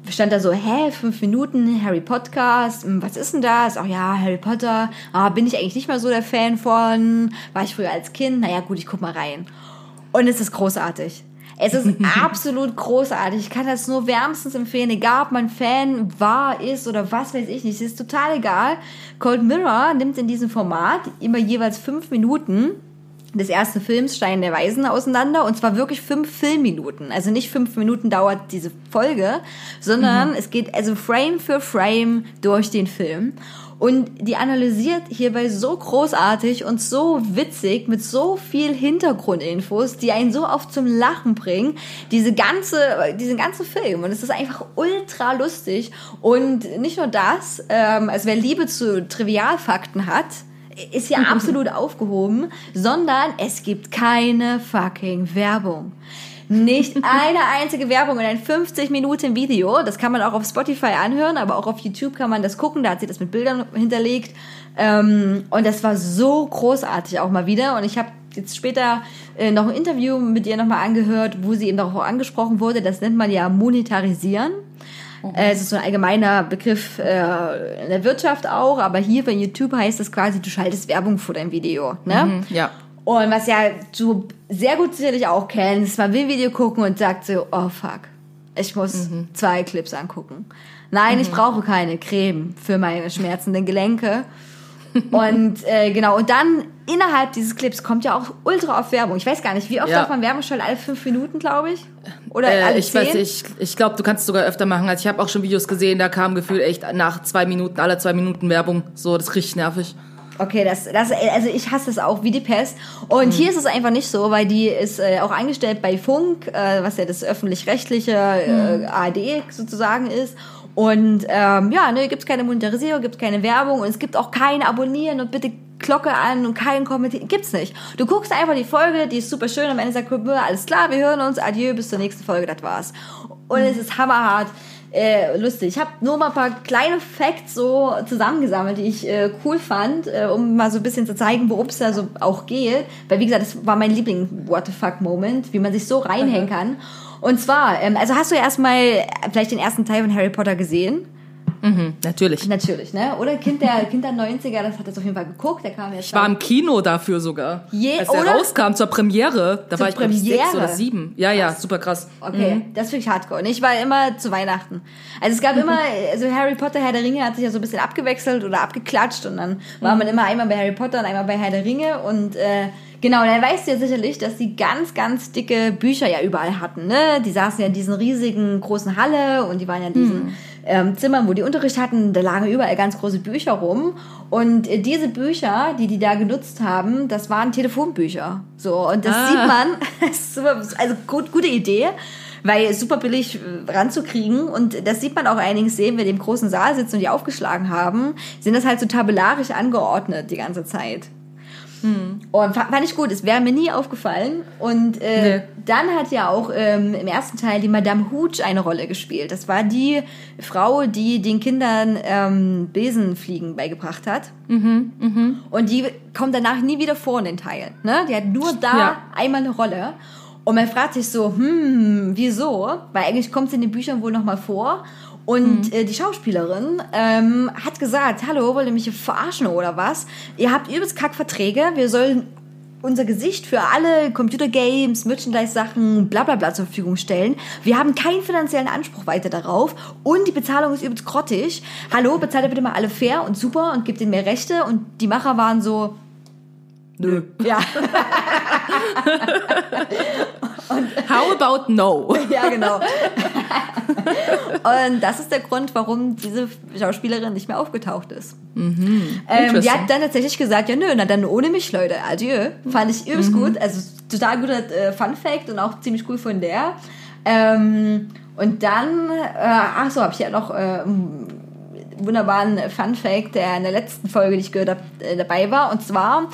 stand da so, hä, fünf Minuten, Harry Podcast, hm, was ist denn das? Ach ja, Harry Potter, ah, bin ich eigentlich nicht mal so der Fan von, war ich früher als Kind, naja gut, ich guck mal rein. Und es ist großartig. Es ist absolut großartig. Ich kann das nur wärmstens empfehlen, egal ob man Fan war, ist oder was weiß ich nicht. Es ist total egal. Cold Mirror nimmt in diesem Format immer jeweils fünf Minuten des ersten Films Stein der Weisen auseinander und zwar wirklich fünf Filmminuten. Also nicht fünf Minuten dauert diese Folge, sondern es geht also Frame für Frame durch den Film. Und die analysiert hierbei so großartig und so witzig mit so viel Hintergrundinfos, die einen so oft zum Lachen bringen, diese ganze, diesen ganzen Film. Und es ist einfach ultra lustig. Und nicht nur das, ähm, also wer Liebe zu Trivialfakten hat, ist ja absolut aufgehoben, sondern es gibt keine fucking Werbung. Nicht eine einzige Werbung in ein 50 Minuten Video. Das kann man auch auf Spotify anhören, aber auch auf YouTube kann man das gucken. Da hat sie das mit Bildern hinterlegt. Ähm, und das war so großartig auch mal wieder. Und ich habe jetzt später äh, noch ein Interview mit ihr nochmal angehört, wo sie eben darauf auch angesprochen wurde. Das nennt man ja monetarisieren. Äh, Es ist so ein allgemeiner Begriff äh, in der Wirtschaft auch, aber hier bei YouTube heißt es quasi, du schaltest Werbung vor dein Video. Ne? Ja. Und was ja du sehr gut sicherlich auch kennst, man will ein Video gucken und sagt so, oh fuck, ich muss zwei Clips angucken. Nein, ich brauche keine Creme für meine schmerzenden Gelenke. und äh, genau, und dann innerhalb dieses Clips kommt ja auch ultra oft Werbung. Ich weiß gar nicht, wie oft Ja. darf man Werbung schalten? Alle fünf Minuten, glaube ich? Oder Äh, alle ich zehn? weiß ich, ich glaube, du kannst es sogar öfter machen. Also ich habe auch schon Videos gesehen, da kam gefühlt echt nach zwei Minuten, alle zwei Minuten Werbung. So, das ist richtig nervig. Okay, das, das, also ich hasse das auch wie die Pest. Und hier ist es einfach nicht so, weil die ist äh, auch eingestellt bei Funk, äh, was ja das öffentlich-rechtliche äh, ARD sozusagen ist. Und ähm, ja, ne, gibt's keine Monetarisierung, gibt's keine Werbung und es gibt auch kein Abonnieren und bitte Glocke an und kein Kommentieren. Gibt's nicht. Du guckst einfach die Folge, die ist super schön. Am Ende sagt Kumpel, alles klar, wir hören uns, adieu, bis zur nächsten Folge, das war's. Und es ist hammerhart äh, lustig. Ich habe nur mal ein paar kleine Facts so zusammengesammelt, die ich äh, cool fand, äh, um mal so ein bisschen zu zeigen, worum es da so auch geht. Weil wie gesagt, das war mein Liebling-What the fuck Moment, wie man sich so reinhängen kann. Und zwar, ähm, also hast du ja erstmal vielleicht den ersten Teil von Harry Potter gesehen? Mhm, natürlich. Natürlich, ne? Oder Kind der, kind der 90er, das hat das auf jeden Fall geguckt. Der kam jetzt Ich war im Kino dafür sogar. Je- Als oder? rauskam zur Premiere, da Zur war ich ich sechs Premiere? oder sieben. Ja, ja, super krass. Okay, das ist wirklich hardcore. Und ich war immer zu Weihnachten. Also es gab immer, also Harry Potter, Herr der Ringe hat sich ja so ein bisschen abgewechselt oder abgeklatscht und dann war man immer einmal bei Harry Potter und einmal bei Herr der Ringe und äh, genau, dann weißt du ja sicherlich, dass die ganz, ganz dicke Bücher ja überall hatten, ne? Die saßen ja in diesen riesigen großen Halle und die waren ja in diesen ähm, Zimmern, wo die Unterricht hatten, da lagen überall ganz große Bücher rum und äh, diese Bücher, die die da genutzt haben, das waren Telefonbücher. So, und das Ah. sieht man, das also gut, gute Idee. weil super billig äh, ranzukriegen und das sieht man auch einiges sehen, wenn wir im großen Saal sitzen und die aufgeschlagen haben, sind das halt so tabellarisch angeordnet die ganze Zeit. Und fa- fand ich gut, es wäre mir nie aufgefallen. Und äh, Nee. dann hat ja auch ähm, im ersten Teil die Madame Hooch eine Rolle gespielt. Das war die Frau, die den Kindern ähm, Besenfliegen beigebracht hat. Und die kommt danach nie wieder vor in den Teilen. Ne? Die hat nur da Ja. einmal eine Rolle. Und man fragt sich so, hm, wieso? Weil eigentlich kommt sie in den Büchern wohl nochmal vor. Und äh, die Schauspielerin ähm, hat gesagt, hallo, wollt ihr mich hier verarschen oder was? Ihr habt übelst Kackverträge, wir sollen unser Gesicht für alle Computergames, Merchandise-Sachen, bla bla bla zur Verfügung stellen. Wir haben keinen finanziellen Anspruch weiter darauf und die Bezahlung ist übelst grottig. Hallo, bezahlt ihr bitte mal alle fair und super und gebt ihnen mehr Rechte. Und die Macher waren so, Nö. ja, How about no? ja genau. und das ist der Grund, warum diese Schauspielerin nicht mehr aufgetaucht ist. Ähm, die hat dann tatsächlich gesagt, ja nö, na dann ohne mich, Leute, adieu. Fand ich übelst gut, also total guter äh, Fun Fact und auch ziemlich cool von der. Ähm, und dann, äh, ach so, habe ich ja noch äh, einen wunderbaren Fun Fact, der in der letzten Folge, die ich gehört habe, äh, dabei war. Und zwar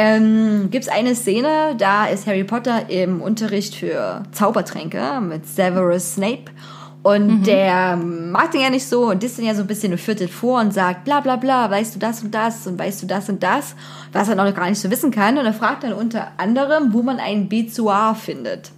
ähm, gibt es eine Szene, da ist Harry Potter im Unterricht für Zaubertränke mit Severus Snape. Und der mag den ja nicht so und disst den ja so ein bisschen und führt den vor und sagt, bla bla bla, weißt du das und das und weißt du das und das, was er noch gar nicht so wissen kann. Und er fragt dann unter anderem, wo man einen Bezoar findet.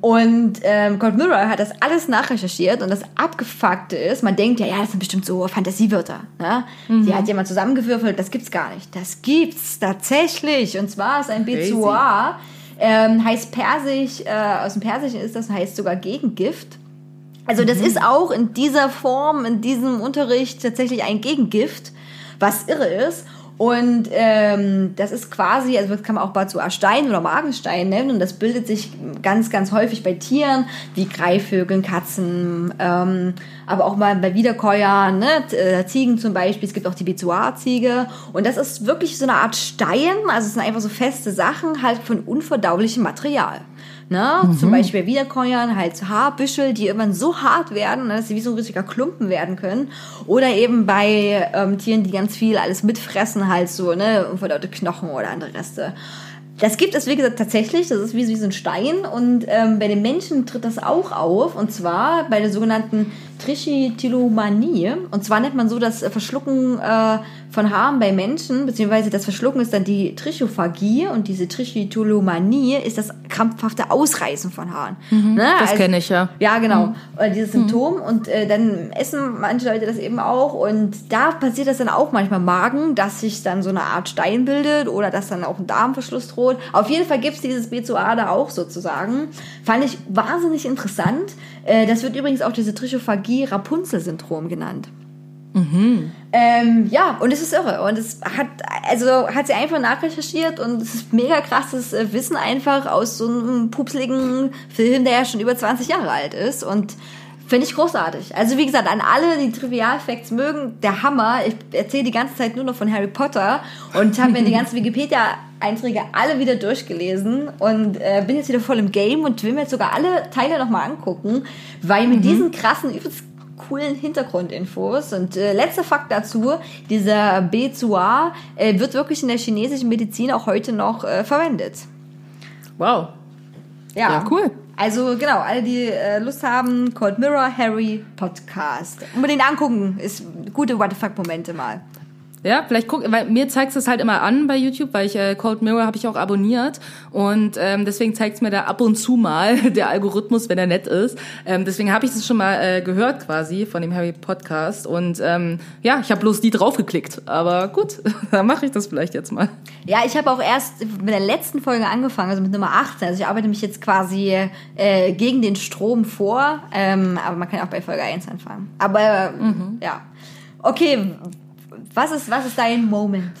Und ähm, Cold Mirror hat das alles nachrecherchiert und das Abgefuckte ist, man denkt ja, ja, das sind bestimmt so Fantasiewörter. Ne? Die hat jemand zusammengewürfelt, das gibt's gar nicht. Das gibt's tatsächlich. Und zwar ist ein. Bezoar, ähm, heißt Persisch, äh, aus dem Persischen ist das, heißt sogar Gegengift. Also das ist auch in dieser Form, in diesem Unterricht tatsächlich ein Gegengift, was irre ist. Und ähm, das ist quasi, also das kann man auch Bazuar-Stein oder Magenstein nennen. Und das bildet sich ganz, ganz häufig bei Tieren, wie Greifvögeln, Katzen, ähm, aber auch mal bei Wiederkäuern, ne? Äh, Ziegen zum Beispiel. Es gibt auch die Bezoar-Ziege. Und das ist wirklich so eine Art Stein, also es sind einfach so feste Sachen, halt von unverdaulichem Material. Ne? Zum Beispiel bei Wiederkäuern halt Haarbüschel, die irgendwann so hart werden, ne, dass sie wie so ein richtiger Klumpen werden können. Oder eben bei ähm, Tieren, die ganz viel alles mitfressen, halt so, ne, unverdaute Knochen oder andere Reste. Das gibt es, wie gesagt, tatsächlich. Das ist wie, wie so ein Stein. Und ähm, bei den Menschen tritt das auch auf. Und zwar bei der sogenannten Trichotillomanie. Und zwar nennt man so das äh, Verschlucken äh, von Haaren bei Menschen, beziehungsweise das Verschlucken ist dann die Trichophagie. Und diese Trichotillomanie ist das krampfhafte Ausreißen von Haaren. Ne? Mhm. Das Also- kenne ich ja. ja, genau. Oder dieses Symptom. Und äh, dann essen manche Leute das eben auch. Und da passiert das dann auch manchmal im Magen, dass sich dann so eine Art Stein bildet oder dass dann auch ein Darmverschluss droht. Auf jeden Fall gibt's dieses BZOA da auch sozusagen. Fand ich wahnsinnig interessant. Äh, das wird übrigens auch diese Trichophagie-Rapunzel-Syndrom genannt. Ähm, ja, und es ist irre. Und es hat, also hat sie einfach nachrecherchiert und es ist mega krasses äh, Wissen einfach aus so einem pupsligen Film, der ja schon über 20 Jahre alt ist. Und finde ich großartig. Also wie gesagt, an alle, die Trivial-Facts mögen, der Hammer. Ich erzähle die ganze Zeit nur noch von Harry Potter und habe mir die ganzen Wikipedia-Einträge alle wieder durchgelesen und äh, bin jetzt wieder voll im Game und will mir jetzt sogar alle Teile nochmal angucken, weil mit diesen krassen, übelst coolen Hintergrundinfos. Und äh, letzter Fakt dazu, dieser Bezua äh, wird wirklich in der chinesischen Medizin auch heute noch äh, verwendet. Wow. Ja. Ja, cool. Also genau, alle, die äh, Lust haben, Cold Mirror Harry Podcast. Unbedingt angucken, ist gute What the fuck Momente mal. Ja, vielleicht guck, weil mir zeigt es halt immer an bei YouTube, weil ich äh, Cold Mirror habe ich auch abonniert und ähm, deswegen zeigt es mir da ab und zu mal der Algorithmus, wenn er nett ist. Ähm, deswegen habe ich das schon mal äh, gehört quasi von dem Harry Podcast und ähm, ja, ich habe bloß die draufgeklickt. Aber gut, dann mache ich das vielleicht jetzt mal. Ja, ich habe auch erst mit der letzten Folge angefangen, also mit Nummer 18. Also ich arbeite mich jetzt quasi äh, gegen den Strom vor, ähm, aber man kann auch bei Folge 1 anfangen. Aber äh, ja. Okay, was ist, was ist dein Moment?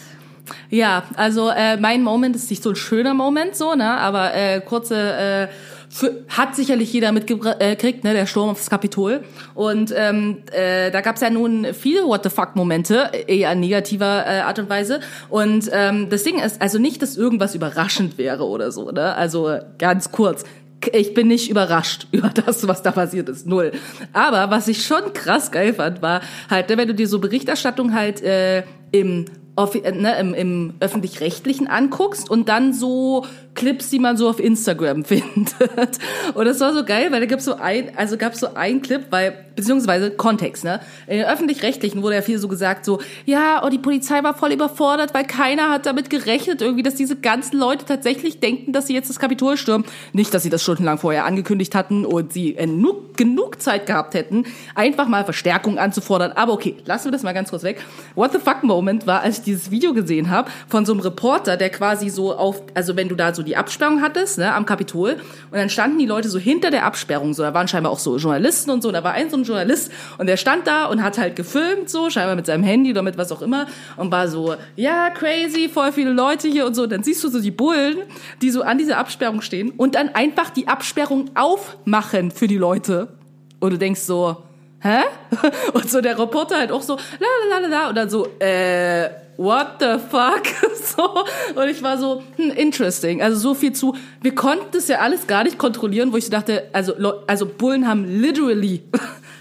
Ja, also äh, mein Moment ist nicht so ein schöner Moment, so, ne? Aber äh, kurze äh, für, hat sicherlich jeder mitgekriegt, ne, der Sturm aufs Kapitol. Und ähm, äh, da gab's ja nun viele What the fuck-Momente, eher negativer äh, Art und Weise. Und ähm, das Ding ist also nicht, dass irgendwas überraschend wäre oder so, ne? Also ganz kurz. Ich bin nicht überrascht über das, was da passiert ist. Null. Aber was ich schon krass geil fand, war halt, wenn du dir so Berichterstattung halt äh, im, ne, im, im öffentlich-rechtlichen anguckst und dann so Clips, die man so auf Instagram findet. Und das war so geil, weil da gab's so ein, also gab's so ein Clip, weil, beziehungsweise Kontext, ne? In den öffentlich-rechtlichen wurde ja viel so gesagt, so, ja, oh, die Polizei war voll überfordert, weil keiner hat damit gerechnet, irgendwie, dass diese ganzen Leute tatsächlich denken, dass sie jetzt das Kapitol stürmen. Nicht, dass sie das stundenlang vorher angekündigt hatten und sie genug, genug Zeit gehabt hätten, einfach mal Verstärkung anzufordern. Aber okay, lassen wir das mal ganz kurz weg. What the fuck Moment war, als dieses Video gesehen habe von so einem Reporter, der quasi so auf, also wenn du da so die Absperrung hattest, ne, am Kapitol, und dann standen die Leute so hinter der Absperrung, so, da waren scheinbar auch so Journalisten und so, und da war ein so ein Journalist und der stand da und hat halt gefilmt, so, scheinbar mit seinem Handy oder mit was auch immer, und war so, ja, crazy, voll viele Leute hier und so, und dann siehst du so die Bullen, die so an dieser Absperrung stehen und dann einfach die Absperrung aufmachen für die Leute. Und du denkst so, hä? Und so der Reporter halt auch so, la la la la und so, äh, what the fuck? So, und ich war so, hm, interesting. Also so viel zu, wir konnten das ja alles gar nicht kontrollieren, wo ich dachte, also, also Bullen haben literally,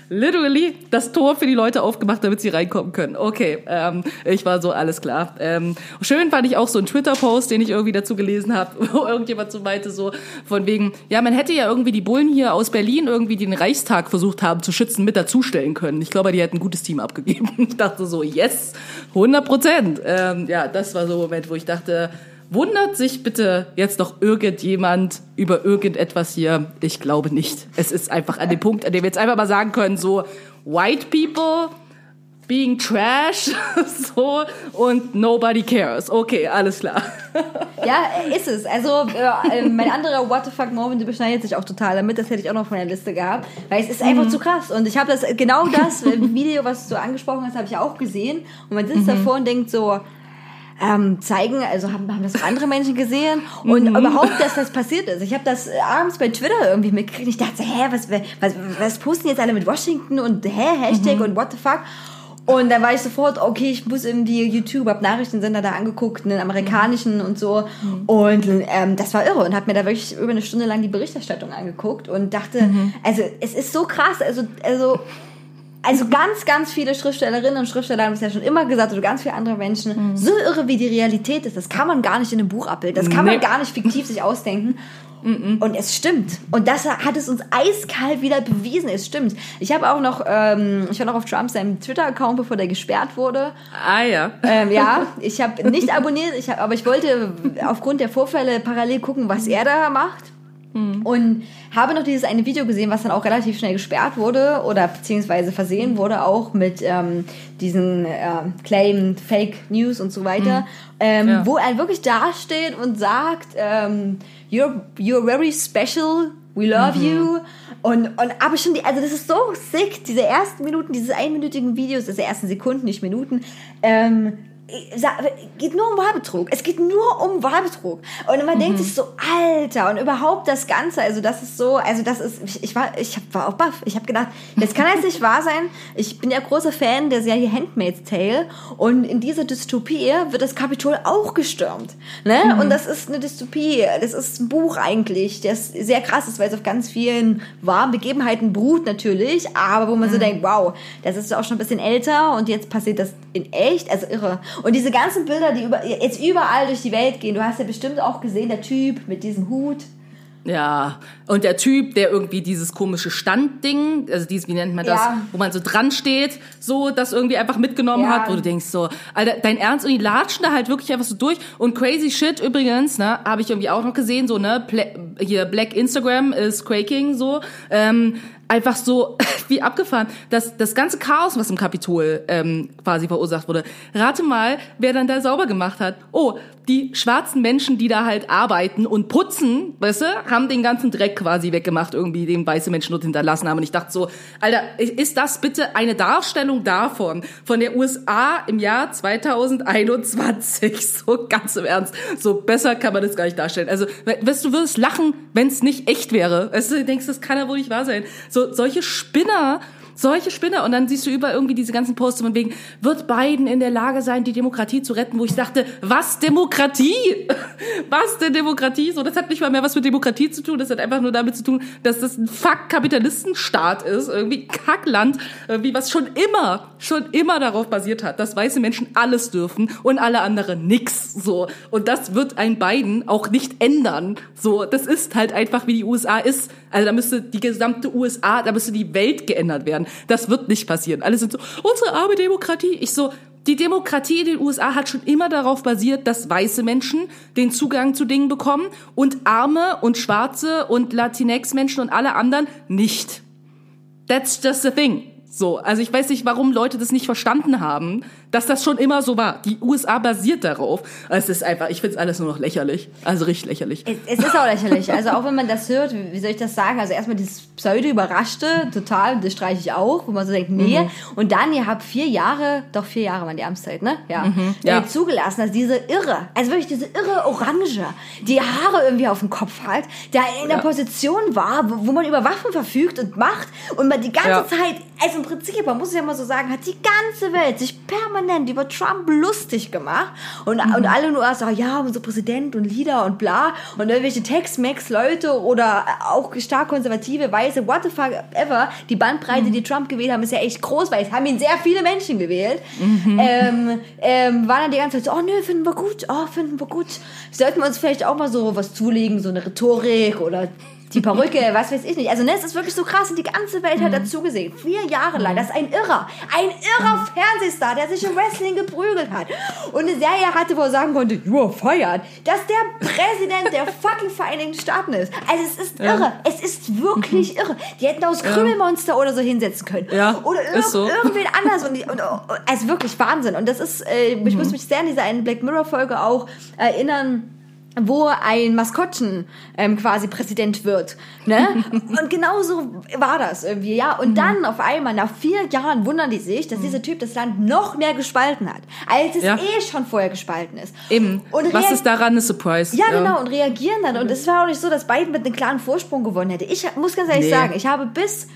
literally das Tor für die Leute aufgemacht, damit sie reinkommen können. Okay, ähm, ich war so, alles klar. Ähm, schön fand ich auch so einen Twitter-Post, den ich irgendwie dazu gelesen habe, wo irgendjemand so meinte, so von wegen, ja, man hätte ja irgendwie die Bullen hier aus Berlin irgendwie den Reichstag versucht haben zu schützen, mit dazustellen können. Ich glaube, die hätten ein gutes Team abgegeben. Ich dachte so, yes, 100 Prozent. Ähm, ja, das war so ein Moment, wo ich dachte, wundert sich bitte jetzt noch irgendjemand über irgendetwas hier? Ich glaube nicht. Es ist einfach an dem Punkt, an dem wir jetzt einfach mal sagen können, so, white people being trash, so, und nobody cares. Okay, alles klar. Ja, ist es. Also, äh, äh, mein anderer What the fuck Moment überschneidet sich auch total damit. Das hätte ich auch noch von der Liste gehabt. Weil es ist einfach zu krass. Und ich habe das, genau das Video, was du angesprochen hast, habe ich auch gesehen. Und man sitzt davor und denkt so, ähm, zeigen, also haben, haben das auch andere Menschen gesehen und überhaupt, dass das passiert ist. Ich habe das äh, abends bei Twitter irgendwie mitgekriegt. Ich dachte, hä, was, was, was posten jetzt alle mit Washington und hä, Hashtag und what the fuck? Und dann war ich sofort, okay, ich muss irgendwie YouTube, hab Nachrichtensender da angeguckt, einen amerikanischen und so. Und ähm, das war irre und hab mir da wirklich über eine Stunde lang die Berichterstattung angeguckt und dachte, also es ist so krass, also, also also ganz, ganz viele Schriftstellerinnen und Schriftsteller haben es ja schon immer gesagt, oder ganz viele andere Menschen, so irre wie die Realität ist, das kann man gar nicht in einem Buch abbilden, das kann man Nee. gar nicht fiktiv sich ausdenken. Und es stimmt. Und das hat es uns eiskalt wieder bewiesen. Es stimmt. Ich habe auch noch, ähm, ich war noch auf Trumps seinem Twitter-Account, bevor der gesperrt wurde. Ah ja. Ähm, ja, ich habe nicht abonniert, ich hab, aber ich wollte aufgrund der Vorfälle parallel gucken, was er da macht. Und habe noch dieses eine Video gesehen, was dann auch relativ schnell gesperrt wurde oder beziehungsweise versehen wurde auch mit ähm, diesen ähm, Claim, Fake News und so weiter, ähm, Ja. wo er wirklich dasteht und sagt, ähm, you're, you're very special, we love you. Und, und aber schon die, also das ist so sick, diese ersten Minuten, diese einminütigen Videos, diese ersten Sekunden, nicht Minuten, ähm, geht nur um Wahlbetrug. Es geht nur um Wahlbetrug. Und man denkt sich so, Alter, und überhaupt das Ganze, also das ist so, also das ist, ich, ich war, ich war auch baff. Ich habe gedacht, das kann jetzt nicht wahr sein. Ich bin ja großer Fan der Serie Handmaid's Tale und in dieser Dystopie wird das Kapitol auch gestürmt. Ne? Und das ist eine Dystopie, das ist ein Buch eigentlich, das sehr krass ist, weil es auf ganz vielen wahren Begebenheiten beruht natürlich, aber wo man so denkt, wow, das ist auch schon ein bisschen älter und jetzt passiert das in echt, also irre. Und diese ganzen Bilder, die über, jetzt überall durch die Welt gehen, du hast ja bestimmt auch gesehen, der Typ mit diesem Hut. Ja, und der Typ, der irgendwie dieses komische Standding, also dieses, wie nennt man das, Ja. wo man so dran steht, so das irgendwie einfach mitgenommen Ja. hat, wo du denkst so, Alter, dein Ernst, und die latschen da halt wirklich einfach so durch. Und crazy shit übrigens, ne, habe ich irgendwie auch noch gesehen, so, ne, Pla hier Black Instagram ist quaking, so, ähm, einfach so wie abgefahren. Das, das ganze Chaos, was im Kapitol ähm, quasi verursacht wurde. Rate mal, wer dann da sauber gemacht hat. Oh, die schwarzen Menschen, die da halt arbeiten und putzen, weißt du, haben den ganzen Dreck quasi weggemacht, irgendwie, den weiße Menschen dort hinterlassen haben. Und ich dachte so, Alter, ist das bitte eine Darstellung davon, von der USA im Jahr 2021? So ganz im Ernst. So besser kann man das gar nicht darstellen. Also, we- weißt du, du würdest lachen, wenn es nicht echt wäre. Weißt du, du denkst, das kann ja wohl nicht wahr sein. So, solche Spinner, Solche Spinner. Und dann siehst du über irgendwie diese ganzen Posts von wegen, wird Biden in der Lage sein, die Demokratie zu retten? Wo ich dachte, was Demokratie? Was denn Demokratie? So, das hat nicht mal mehr was mit Demokratie zu tun. Das hat einfach nur damit zu tun, dass das ein Fuck-Kapitalistenstaat ist. Irgendwie Kackland. Irgendwie was schon immer, schon immer darauf basiert hat, dass weiße Menschen alles dürfen und alle anderen nix. So. Und das wird ein Biden auch nicht ändern. So, das ist halt einfach, wie die USA ist. Also da müsste die gesamte USA, da müsste die Welt geändert werden. Das wird nicht passieren. Alle sind so, unsere arme Demokratie. Ich so, die Demokratie in den USA hat schon immer darauf basiert, dass weiße Menschen den Zugang zu Dingen bekommen und arme und schwarze und Latinx-Menschen und alle anderen nicht. That's just the thing. So, also ich weiß nicht, warum Leute das nicht verstanden haben, dass das schon immer so war. Die USA basiert darauf. Es ist einfach, ich finde es alles nur noch lächerlich. Also richtig lächerlich. Es, es ist auch lächerlich. Also auch wenn man das hört, wie soll ich das sagen? Also erstmal dieses Pseudo-Überraschte, total, das streiche ich auch, wo man so denkt, nee. Mhm. Und dann, ihr habt vier Jahre, doch vier Jahre waren die Amtszeit, ne? Ja. ja. Äh, zugelassen, dass diese Irre, also wirklich diese irre Orange, die Haare irgendwie auf dem Kopf hat, der in der Ja. Position war, wo wo man über Waffen verfügt und macht und man die ganze Ja. Zeit, also im Prinzip, man muss es ja mal so sagen, hat die ganze Welt sich permanent über Trump lustig gemacht und, Mhm. und alle nur so, ja, unser Präsident und Leader und bla und irgendwelche Tex-Mex-Leute oder auch stark konservative, weiße, what the fuck ever, die Mhm. Bandbreite, die Trump gewählt haben, ist ja echt groß, weil es haben ihn sehr viele Menschen gewählt, Mhm. ähm, ähm, waren dann die ganze Zeit so, oh nö, finden wir gut, oh, finden wir gut. Sollten wir uns vielleicht auch mal so was zulegen, so eine Rhetorik oder die Perücke, was weiß ich nicht. Also, ne, es ist wirklich so krass und die ganze Welt Mhm. hat dazu gesehen. Vier Jahre lang. Das ist ein Irrer. Ein irrer Mhm. Fernsehstar, der sich im Wrestling geprügelt hat. Und eine Serie hatte, wo er sagen konnte, you are fired. Dass der Präsident der fucking Vereinigten Staaten ist. Also, es ist irre. Es ist wirklich irre. Die hätten aus Krümelmonster oder so hinsetzen können. Mhm. Ja, oder ist so. irgendwen anders. Und, und, also wirklich Wahnsinn. Und das ist, äh, Mhm. ich muss mich sehr an diese eine Black Mirror Folge auch erinnern wo ein Maskottchen ähm, quasi Präsident wird. Ne? Und genau so war das irgendwie, ja. Mhm. Und dann auf einmal, nach vier Jahren, wundern die sich, dass dieser Typ das Land noch mehr gespalten hat, als es Ja. eh schon vorher gespalten ist. Eben. Und Was ist daran eine Surprise? ja, genau, und reagieren dann. Und es war auch nicht so, dass Biden mit einem klaren Vorsprung gewonnen hätte. Ich muss ganz ehrlich Nee. sagen, ich habe bis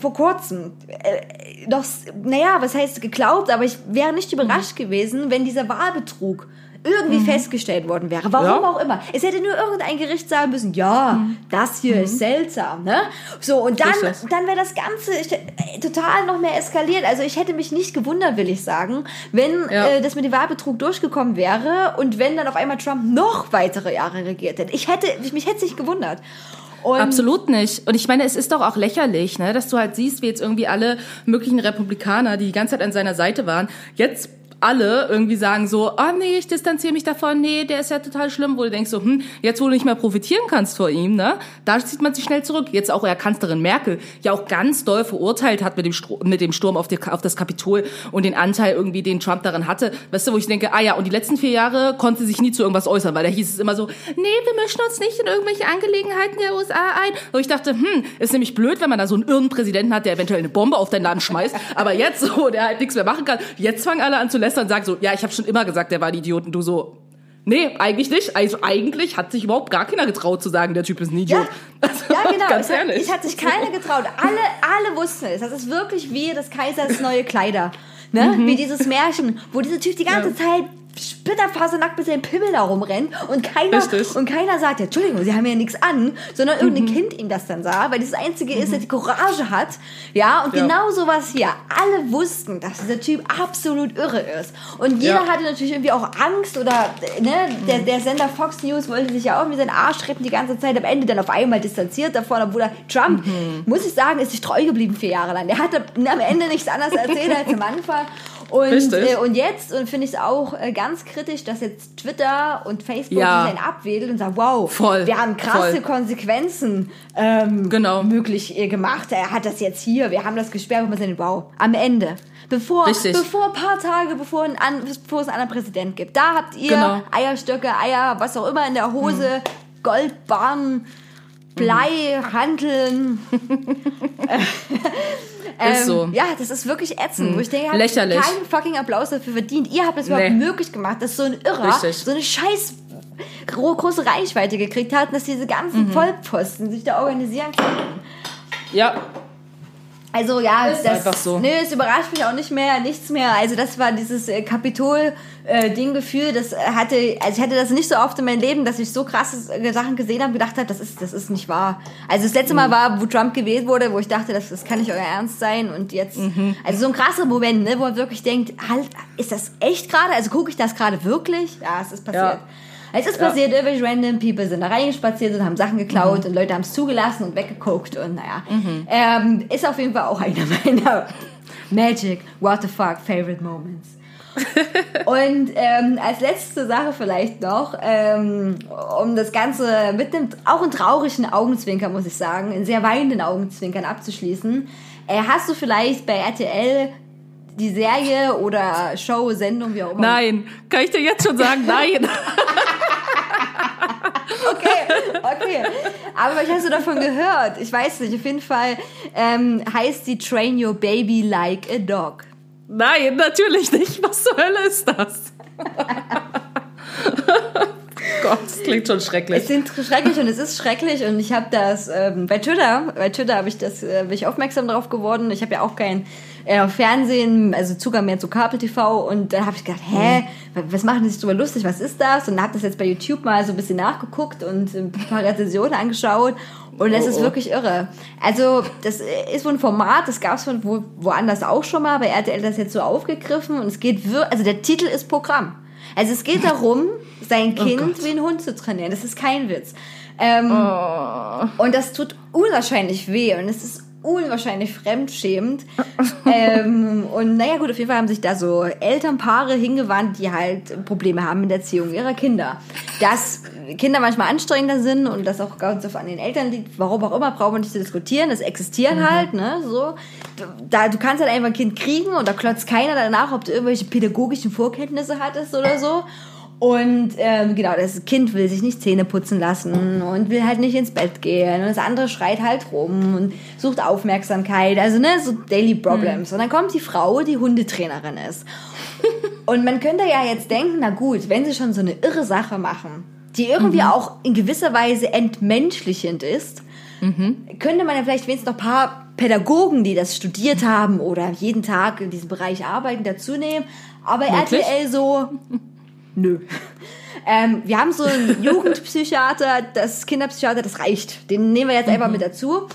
vor kurzem äh, noch, naja, was heißt geglaubt, aber ich wäre nicht überrascht gewesen, wenn dieser Wahlbetrug irgendwie festgestellt worden wäre. Warum Ja. auch immer. Es hätte nur irgendein Gericht sagen müssen, ja, das hier ist seltsam, ne? So, und dann, dann wäre das Ganze äh, total noch mehr eskaliert. Also ich hätte mich nicht gewundert, will ich sagen, wenn Ja. äh, das mit dem Wahlbetrug durchgekommen wäre und wenn dann auf einmal Trump noch weitere Jahre regiert hätte. Ich hätte, ich, mich hätte nicht gewundert. Und Absolut nicht. Und ich meine, es ist doch auch lächerlich, ne, dass du halt siehst, wie jetzt irgendwie alle möglichen Republikaner, die die ganze Zeit an seiner Seite waren, jetzt alle irgendwie sagen so, ah nee, ich distanziere mich davon, nee, der ist ja total schlimm, wo du denkst so, hm, jetzt wo du nicht mehr profitieren kannst vor ihm, ne, da zieht man sich schnell zurück. Jetzt auch ja Kanzlerin Merkel ja auch ganz doll verurteilt hat mit dem, Stro mit dem Sturm auf, die, auf das Kapitol und den Anteil irgendwie, den Trump daran hatte. Weißt du, wo ich denke, ah ja, und die letzten vier Jahre konnte sich nie zu irgendwas äußern, weil da hieß es immer so, nee, wir mischen uns nicht in irgendwelche Angelegenheiten der USA ein. Und ich dachte, hm, ist nämlich blöd, wenn man da so einen irren Präsidenten hat, der eventuell eine Bombe auf dein Land schmeißt, aber jetzt so, der halt nichts mehr machen kann. Jetzt fangen alle an zu lästern und sagen so, ja, ich habe schon immer gesagt, der war ein Idiot und du so, nee, eigentlich nicht. Also eigentlich hat sich überhaupt gar keiner getraut zu sagen, der Typ ist ein Idiot. Also, Ja, genau. Ganz es, hat, ehrlich. es hat sich keiner getraut. Alle, alle wussten es. Das ist wirklich wie des Kaisers neue Kleider. Ne? Mhm. Wie dieses Märchen, wo dieser Typ die ganze Zeit splitterfasernackt mit seinem Pimmel da rumrennt und keiner, Richtig. und keiner sagt, ja, Entschuldigung, sie haben ja nichts an, sondern irgendein Mhm. Kind ihm das dann sah, weil das Einzige ist, der die Courage hat. Ja, und Ja. genau sowas hier. Alle wussten, dass dieser Typ absolut irre ist. Und jeder Ja. hatte natürlich irgendwie auch Angst oder, ne, der, der Sender Fox News wollte sich ja auch irgendwie seinen Arsch retten die ganze Zeit, am Ende dann auf einmal distanziert davon, obwohl er Trump, muss ich sagen, ist sich treu geblieben vier Jahre lang. Der hatte am Ende nichts anderes erzählt als am Anfang. Und, äh, und jetzt und finde ich es auch äh, ganz kritisch, dass jetzt Twitter und Facebook Ja. sich einen abwedelt und sagt, wow, Voll, wir haben krasse voll. Konsequenzen ähm, Genau. möglich äh, gemacht. Er hat das jetzt hier, wir haben das gesperrt, und wir sind wow, am Ende. Bevor, Richtig. bevor ein paar Tage, bevor, ein bevor es einen anderen Präsident gibt. Da habt ihr Genau. Eierstöcke, Eier, was auch immer in der Hose, Goldbarren, Blei, Hanteln. Ist so. Ja, das ist wirklich ätzend. Wo ich denke, ihr habt Lächerlich. keinen fucking Applaus dafür verdient. Ihr habt es überhaupt Nee. möglich gemacht, dass so ein Irrer Richtig. so eine scheiß gro- große Reichweite gekriegt hat und dass diese ganzen Mhm. Vollpfosten sich da organisieren konnten. Ja. Also ja, Ist das, einfach so. nee, es überrascht mich auch nicht mehr, nichts mehr. Also das war dieses äh, Kapitol-Ding-Gefühl, das hatte, also ich hatte das nicht so oft in meinem Leben, dass ich so krasse äh, Sachen gesehen habe, gedacht habe, das ist, das ist nicht wahr. Also das letzte Mal Mhm. war, wo Trump gewählt wurde, wo ich dachte, das, das kann nicht euer Ernst sein und jetzt, Mhm. also so ein krasser Moment, ne, wo man wirklich denkt, halt, ist das echt gerade? Also gucke ich das gerade wirklich? Ja, es ist passiert. Ja. Es ist passiert, irgendwelche random People sind da reingespaziert und haben Sachen Mhm. geklaut und Leute haben es zugelassen und weggeguckt und naja. Ähm, ist auf jeden Fall auch einer meiner Magic, what the fuck, favorite moments. und ähm, als letzte Sache vielleicht noch, ähm, um das Ganze mit einem auch einen traurigen Augenzwinkern, muss ich sagen, in sehr weinenden Augenzwinkern abzuschließen, äh, hast du vielleicht bei RTL die Serie oder Show, Sendung, wie auch immer, Nein, kann ich dir jetzt schon sagen, nein. Okay, okay. Aber vielleicht hast du davon gehört. Ich weiß nicht. Auf jeden Fall ähm, heißt die Train Your Baby Like a Dog. Nein, natürlich nicht. Was zur Hölle ist das? Gott, das klingt schon schrecklich. Es sind schrecklich und es ist schrecklich und ich habe das ähm, bei Twitter, bei Twitter habe ich das, äh, bin ich aufmerksam darauf geworden. Ich habe ja auch kein äh, Fernsehen, also Zugang mehr zu Kabel TV und dann habe ich gedacht, hä, was machen die sich drüber lustig? Was ist das? Und habe das jetzt bei YouTube mal so ein bisschen nachgeguckt und ein paar Rezensionen angeschaut und es Oh, ist oh. wirklich irre. Also das ist wohl ein Format, das gab es von wo, woanders auch schon mal, bei RTL das jetzt so aufgegriffen und es geht wirklich, also der Titel ist Programm. Also es geht darum, sein Kind Gott. wie ein Hund zu trainieren. Das ist kein Witz. Ähm, Oh. Und das tut unwahrscheinlich weh und es ist unwahrscheinlich fremdschämend. ähm, und naja, gut, auf jeden Fall haben sich da so Elternpaare hingewandt, die halt Probleme haben mit der Erziehung ihrer Kinder. Dass Kinder manchmal anstrengender sind und das auch ganz oft an den Eltern liegt, warum auch immer, brauchen wir nicht zu diskutieren. Das existiert halt, ne, so. Da, du kannst halt einfach ein Kind kriegen und da klotzt keiner danach, ob du irgendwelche pädagogischen Vorkenntnisse hattest oder so. Und ähm, genau, das Kind will sich nicht Zähne putzen lassen und will halt nicht ins Bett gehen. Und das andere schreit halt rum und sucht Aufmerksamkeit. Also, ne, so Daily Problems. Und dann kommt die Frau, die Hundetrainerin ist. Und man könnte ja jetzt denken, na gut, wenn sie schon so eine irre Sache machen, die irgendwie auch in gewisser Weise entmenschlichend ist, könnte man ja vielleicht wenigstens noch ein paar Pädagogen, die das studiert haben oder jeden Tag in diesem Bereich arbeiten, dazu nehmen. Aber Wirklich? RTL so, nö. Ähm, wir haben so einen Jugendpsychiater, das Kinderpsychiater, das reicht. Den nehmen wir jetzt einfach mit dazu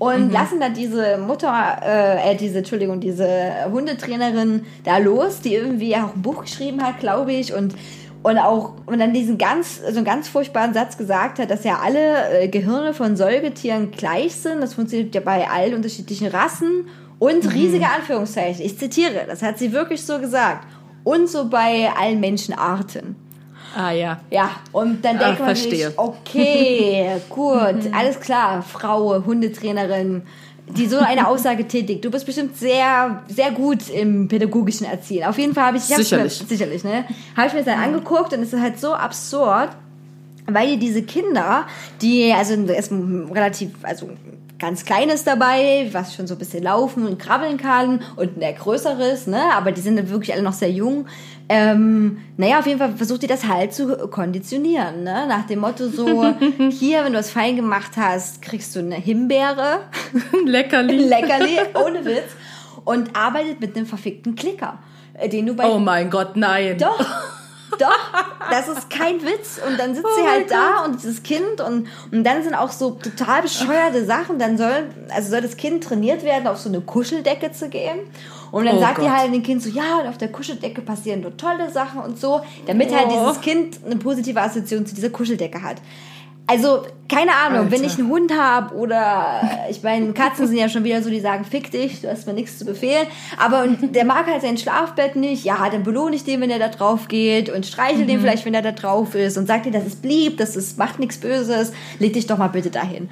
und lassen dann diese Mutter, äh, äh, diese, Entschuldigung, diese Hundetrainerin da los, die irgendwie auch ein Buch geschrieben hat, glaube ich, und und auch und dann diesen ganz so einen ganz furchtbaren Satz gesagt hat, dass ja alle äh, Gehirne von Säugetieren gleich sind. Das funktioniert ja bei allen unterschiedlichen Rassen und riesige Anführungszeichen. Ich zitiere, das hat sie wirklich so gesagt. Und so bei allen Menschenarten. Ah ja. Ja, und dann Ah, denkt man verstehe. sich, okay, gut, alles klar, Frau, Hundetrainerin, die so eine Aussage tätigt. Du bist bestimmt sehr, sehr gut im pädagogischen Erziehen. Auf jeden Fall habe ich, ich Sicherlich. Mir, sicherlich, ne? Habe ich mir das dann angeguckt und es ist halt so absurd, weil die diese Kinder, die, also ein relativ, also ganz kleines dabei, was schon so ein bisschen laufen und krabbeln kann und ein größeres, ne, aber die sind dann wirklich alle noch sehr jung. Ähm, naja, auf jeden Fall versucht die das halt zu konditionieren, ne, nach dem Motto so, hier, wenn du was fein gemacht hast, kriegst du eine Himbeere, Leckerli. Leckerli, ohne Witz, und arbeitet mit einem verfickten Klicker, äh, den du bei Oh mein Gott, nein. doch, doch, das ist kein Witz. Und dann sitzt Oh sie halt da und dieses Kind und, und dann sind auch so total bescheuerte Sachen. Dann soll, also soll das Kind trainiert werden, auf so eine Kuscheldecke zu gehen. Und dann Oh sagt die Gott. halt dem Kind so, ja, und auf der Kuscheldecke passieren nur tolle Sachen und so, damit halt Oh. dieses Kind eine positive Assoziation zu dieser Kuscheldecke hat. Also, keine Ahnung, wenn Alter. ich einen Hund habe oder ich meine, Katzen sind ja schon wieder so, die sagen, fick dich, du hast mir nichts zu befehlen. Aber und der mag halt sein Schlafbett nicht, ja, dann belohne ich den, wenn er da drauf geht und streichel Mhm. den vielleicht, wenn er da drauf ist und sag dir, das ist lieb, das ist, macht nichts Böses, leg dich doch mal bitte dahin.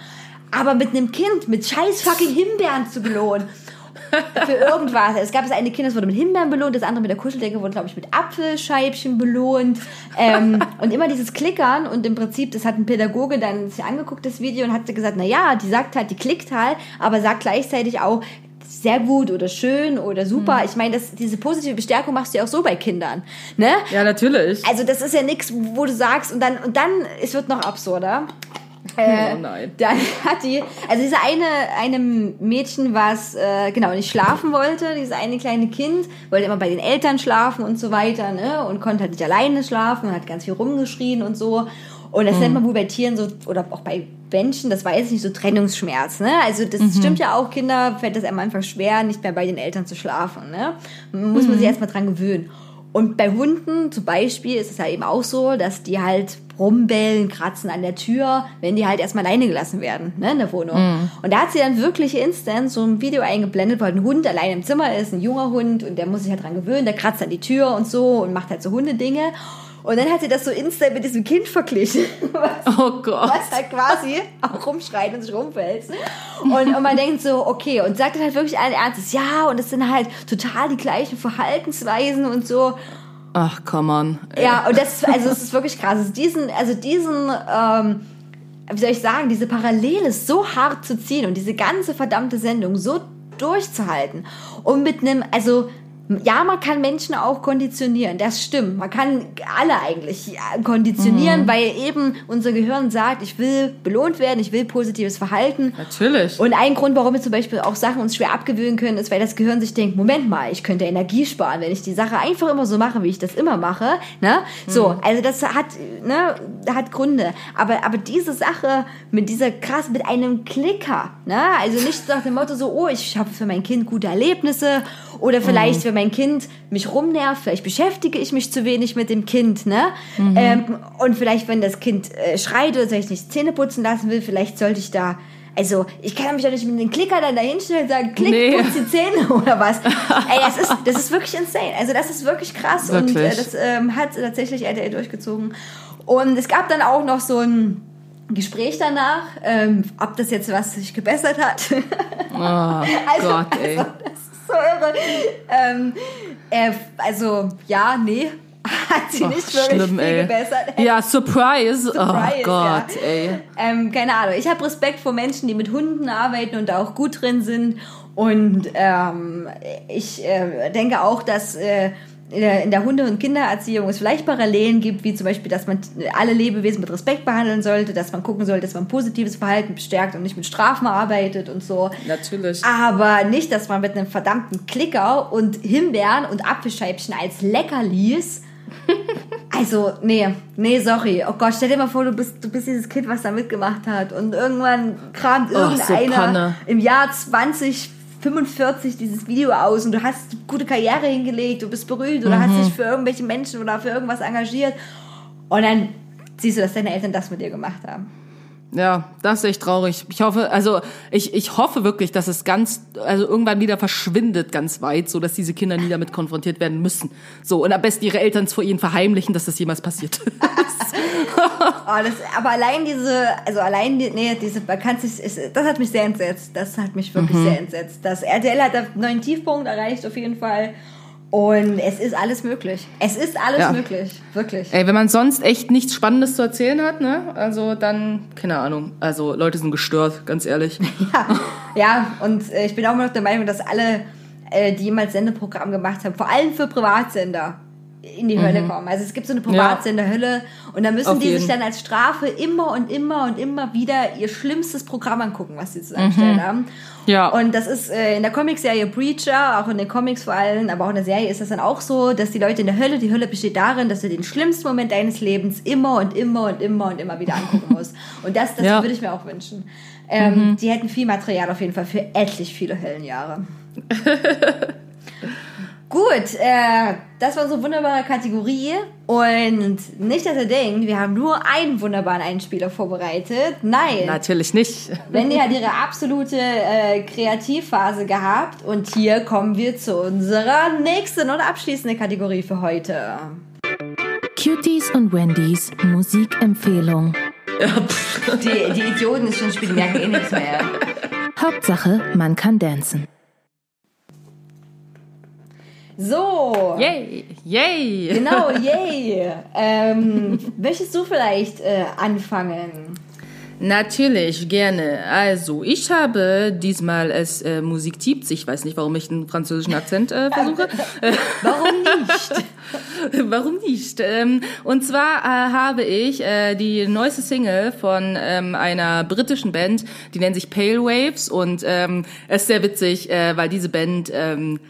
Aber mit einem Kind mit scheiß fucking Himbeeren zu belohnen. Für irgendwas. Es gab das eine Kind, das wurde mit Himbeeren belohnt, das andere mit der Kuscheldecke wurde, glaube ich, mit Apfelscheibchen belohnt. Ähm, und immer dieses Klickern und im Prinzip, das hat ein Pädagoge dann sich angeguckt, das Video, und hat gesagt, na ja, die sagt halt, die klickt halt, aber sagt gleichzeitig auch, sehr gut oder schön oder super. Ich meine, das, diese positive Bestärkung machst du ja auch so bei Kindern. Ne? Ja, natürlich. Also das ist ja nichts, wo du sagst und dann und dann es wird noch absurder. Äh, Oh nein. Dann hat die, also diese eine, eine Mädchen, was äh, genau nicht schlafen wollte, dieses eine kleine Kind, wollte immer bei den Eltern schlafen und so weiter, ne? Und konnte halt nicht alleine schlafen und hat ganz viel rumgeschrien und so. Und das nennt man wohl bei Tieren so, oder auch bei Menschen, das weiß ich nicht, so Trennungsschmerz, ne? Also das stimmt ja auch, Kinder fällt das am Anfang schwer, nicht mehr bei den Eltern zu schlafen, ne? Muss man sich erstmal dran gewöhnen. Und bei Hunden zum Beispiel ist es ja eben auch so, dass die halt rumbellen, kratzen an der Tür, wenn die halt erstmal alleine gelassen werden, ne, in der Wohnung. Und da hat sie dann wirklich instant so ein Video eingeblendet, wo halt ein Hund allein im Zimmer ist, ein junger Hund, und der muss sich halt dran gewöhnen, der kratzt an die Tür und so und macht halt so Hundedinge. Und dann hat sie das so instant mit diesem Kind verglichen, was Oh Gott. was halt quasi auch rumschreit und sich rumfällt. Und, und man denkt so, okay, und sagt dann halt wirklich allen Ernstes, ja, und es sind halt total die gleichen Verhaltensweisen und so. Ach, come on. Ja, und das, also es ist wirklich krass. Also diesen, also diesen, ähm, wie soll ich sagen, diese Parallele so hart zu ziehen und diese ganze verdammte Sendung so durchzuhalten und mit einem, also ja, man kann Menschen auch konditionieren, das stimmt. Man kann alle eigentlich ja, konditionieren, weil eben unser Gehirn sagt, ich will belohnt werden, ich will positives Verhalten. Natürlich. Und ein Grund, warum wir zum Beispiel auch Sachen uns schwer abgewöhnen können, ist, weil das Gehirn sich denkt, Moment mal, ich könnte Energie sparen, wenn ich die Sache einfach immer so mache, wie ich das immer mache. Ne? So, also das hat, ne, hat Gründe. Aber, aber diese Sache mit dieser krass, mit einem Klicker, ne? also nicht nach dem Motto so, oh, ich habe für mein Kind gute Erlebnisse oder vielleicht, wenn mein Kind mich rumnervt, vielleicht beschäftige ich mich zu wenig mit dem Kind, ne? Ähm, und vielleicht, wenn das Kind äh, schreit oder sich nicht Zähne putzen lassen will, vielleicht sollte ich da also, ich kann mich doch nicht mit dem Klicker dann da hinstellen und sagen, klick, Nee. putz die Zähne oder was. Ey, das ist, das ist wirklich insane. Also, das ist wirklich krass. Und äh, Wirklich. das ähm, hat tatsächlich RTL durchgezogen. Und es gab dann auch noch so ein Gespräch danach, ähm, ob das jetzt was sich gebessert hat. Oh Also, Gott, ey. Also, das so irre. Ähm, äh, also, ja, nee. Hat sie Ach, nicht wirklich schlimm, viel ey. gebessert. Ja, Surprise. Surprise, oh Gott, ja. ey. Ähm, keine Ahnung. Ich habe Respekt vor Menschen, die mit Hunden arbeiten und da auch gut drin sind. Und ähm, ich äh, denke auch, dass äh, in der Hunde- und Kindererziehung es vielleicht Parallelen gibt, wie zum Beispiel, dass man alle Lebewesen mit Respekt behandeln sollte, dass man gucken sollte, dass man positives Verhalten bestärkt und nicht mit Strafen arbeitet und so. Natürlich. Aber nicht, dass man mit einem verdammten Klicker und Himbeeren und Apfelscheibchen als Leckerlis. Also, nee, nee, sorry. Oh Gott, stell dir mal vor, du bist, du bist dieses Kind, was da mitgemacht hat. Und irgendwann kramt Oh, so irgendeiner im Jahr 2045 dieses Video aus und du hast gute Karriere hingelegt, du bist berühmt oder Mhm. hast dich für irgendwelche Menschen oder für irgendwas engagiert. Und dann siehst du, dass deine Eltern das mit dir gemacht haben. Ja, das ist echt traurig. Ich hoffe, also ich, ich hoffe wirklich, dass es ganz, also irgendwann wieder verschwindet ganz weit, so dass diese Kinder nie damit konfrontiert werden müssen. So und am besten ihre Eltern es vor ihnen verheimlichen, dass das jemals passiert. Oh, das, aber allein diese, also allein die, nee, diese Vakanz, ist, ist, das hat mich sehr entsetzt. Das hat mich wirklich sehr entsetzt. Das RTL hat einen neuen Tiefpunkt erreicht, auf jeden Fall. Und es ist alles möglich. Es ist alles Ja. möglich. Wirklich. Ey, wenn man sonst echt nichts Spannendes zu erzählen hat, ne? Also dann, keine Ahnung. Also Leute sind gestört, ganz ehrlich. Ja, ja und äh, ich bin auch immer noch der Meinung, dass alle, äh, die jemals Sendeprogramm gemacht haben, vor allem für Privatsender, in die Hölle kommen. Also es gibt so eine Privatsender-Hölle und da müssen Auf die sich jeden. dann als Strafe immer und immer und immer wieder ihr schlimmstes Programm angucken, was sie zusammengestellt haben. Ja. Und das ist äh, in der Comicserie Breacher, auch in den Comics vor allem, aber auch in der Serie ist das dann auch so, dass die Leute in der Hölle, die Hölle besteht darin, dass du den schlimmsten Moment deines Lebens immer und immer und immer und immer wieder angucken musst. Und das, das Ja. würde ich mir auch wünschen. Ähm, Die hätten viel Material auf jeden Fall für etlich viele Höllenjahre. Gut, äh, das war so eine wunderbare Kategorie. Und nicht, dass ihr denkt, wir haben nur einen wunderbaren Einspieler vorbereitet. Nein. Natürlich nicht. Wendy hat ihre absolute äh, Kreativphase gehabt und hier kommen wir zu unserer nächsten und abschließenden Kategorie für heute. Cuties und Wendys Musikempfehlung. Die, die Idioten des schon Spiel merken eh nichts mehr. Hauptsache, man kann dancen. So, Yay, yay. genau, yay. ähm, möchtest du vielleicht äh, anfangen? Natürlich, gerne. Also, ich habe diesmal es äh, Musik tipps. Ich weiß nicht, warum ich einen französischen Akzent äh, versuche. Warum nicht? Warum nicht? Ähm, und zwar äh, habe ich äh, die neueste Single von ähm, einer britischen Band, die nennt sich Pale Waves und ähm, es ist sehr witzig, äh, weil diese Band ähm,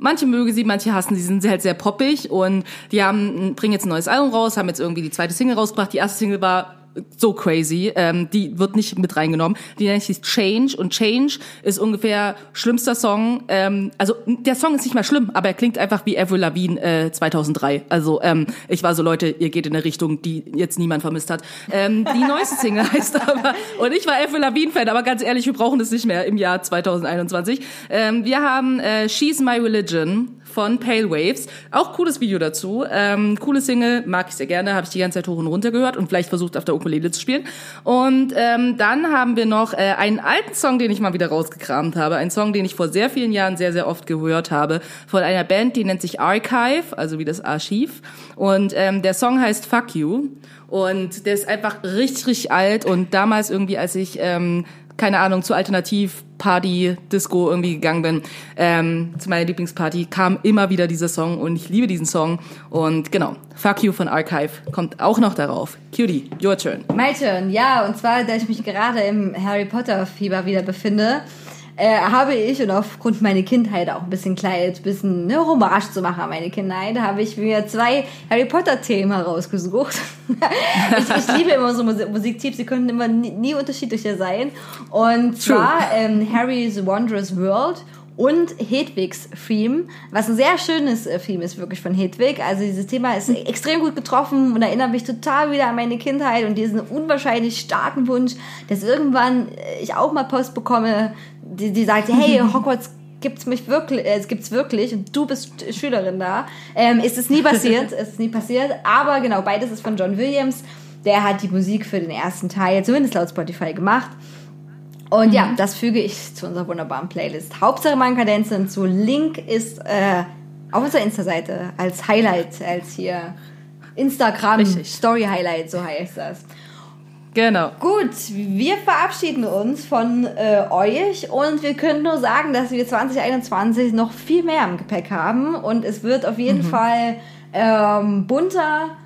Manche mögen sie, manche hassen sie, sind halt sehr poppig und die haben, bringen jetzt ein neues Album raus, haben jetzt irgendwie die zweite Single rausgebracht. Die erste Single war so crazy. Ähm, die wird nicht mit reingenommen. Die nennt sich Change und Change ist ungefähr schlimmster Song. Ähm, also der Song ist nicht mal schlimm, aber er klingt einfach wie Avril Lavigne äh, 2003. Also ähm, ich war so Leute, ihr geht in eine Richtung, die jetzt niemand vermisst hat. Ähm, die neueste Single heißt aber und ich war Avril Lavigne Fan, aber ganz ehrlich, wir brauchen das nicht mehr im Jahr 2021. Ähm, wir haben äh, She's My Religion von Pale Waves. Auch cooles Video dazu. Ähm, coole Single, mag ich sehr gerne, habe ich die ganze Zeit hoch und runter gehört und vielleicht versucht auf der Ukulele zu spielen. Und ähm, dann haben wir noch äh, einen alten Song, den ich mal wieder rausgekramt habe. Ein Song, den ich vor sehr vielen Jahren sehr, sehr oft gehört habe. Von einer Band, die nennt sich Archive, also wie das Archiv. Und ähm, der Song heißt Fuck You. Und der ist einfach richtig, richtig alt. Und damals irgendwie, als ich, ähm, keine Ahnung, zu Alternativ Party, Disco irgendwie gegangen bin, ähm, zu meiner Lieblingsparty, kam immer wieder dieser Song und ich liebe diesen Song. Und genau, Fuck You von Archive kommt auch noch darauf. Cutie, your turn. My turn, ja, und zwar, da ich mich gerade im Harry Potter Fieber wieder befinde, äh, habe ich und aufgrund meiner Kindheit auch ein bisschen kleid, ein bisschen ne, Hommage zu machen an meine Kindheit, habe ich mir zwei Harry Potter Themen herausgesucht. ich, ich liebe immer so Musik Musiktipps, sie können immer nie, nie unterschiedlicher sein. Und True. zwar ähm, Harry's Wondrous World und Hedwigs Theme, was ein sehr schönes äh, Theme ist wirklich von Hedwig. Also dieses Thema ist extrem gut getroffen und erinnert mich total wieder an meine Kindheit und diesen unwahrscheinlich starken Wunsch, dass irgendwann äh, ich auch mal Post bekomme, die, die sagt, hey, Hogwarts gibt's mich wirklich, äh, es gibt's wirklich und du bist Schülerin da. Ähm, ist es nie passiert, ist es nie passiert, aber genau, beides ist von John Williams. Der hat die Musik für den ersten Teil, zumindest laut Spotify, gemacht. Und ja, das füge ich zu unserer wunderbaren Playlist. Hauptsache Mankadenzen zu Link ist äh, auf unserer Insta-Seite als Highlight, als hier Instagram Richtig. Story Highlight, so heißt das. Genau. Gut, wir verabschieden uns von äh, euch und wir können nur sagen, dass wir 2021 noch viel mehr im Gepäck haben und es wird auf jeden Fall ähm, bunter,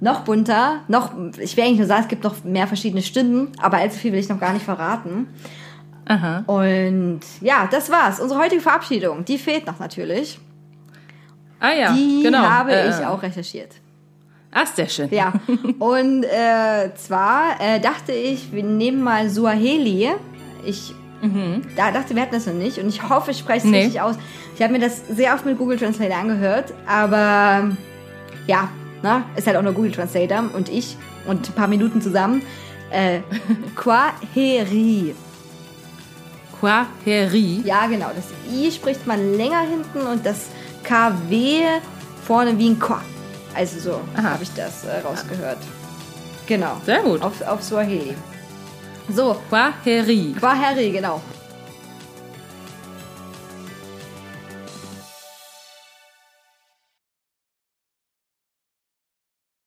noch bunter, noch, ich will eigentlich nur sagen, es gibt noch mehr verschiedene Stimmen, aber allzu viel will ich noch gar nicht verraten. Aha. Und ja, das war's. Unsere heutige Verabschiedung, die fehlt noch natürlich. Ah ja, Die genau. habe Äh, ich auch recherchiert. Ach, sehr schön. Ja, und äh, zwar äh, dachte ich, wir nehmen mal Suaheli. Ich da dachte, wir hatten das noch nicht und ich hoffe, ich spreche es Nee. richtig aus. Ich habe mir das sehr oft mit Google Translator angehört, aber ja, na, ist halt auch nur Google Translator und ich und ein paar Minuten zusammen. Äh, Quaheri. Quaheri. Ja, genau. Das I spricht man länger hinten und das KW vorne wie ein Qua. Also so habe ich das äh, rausgehört. Genau. Sehr gut. Auf, auf Swahili. So, Quaheri. Quaheri, genau.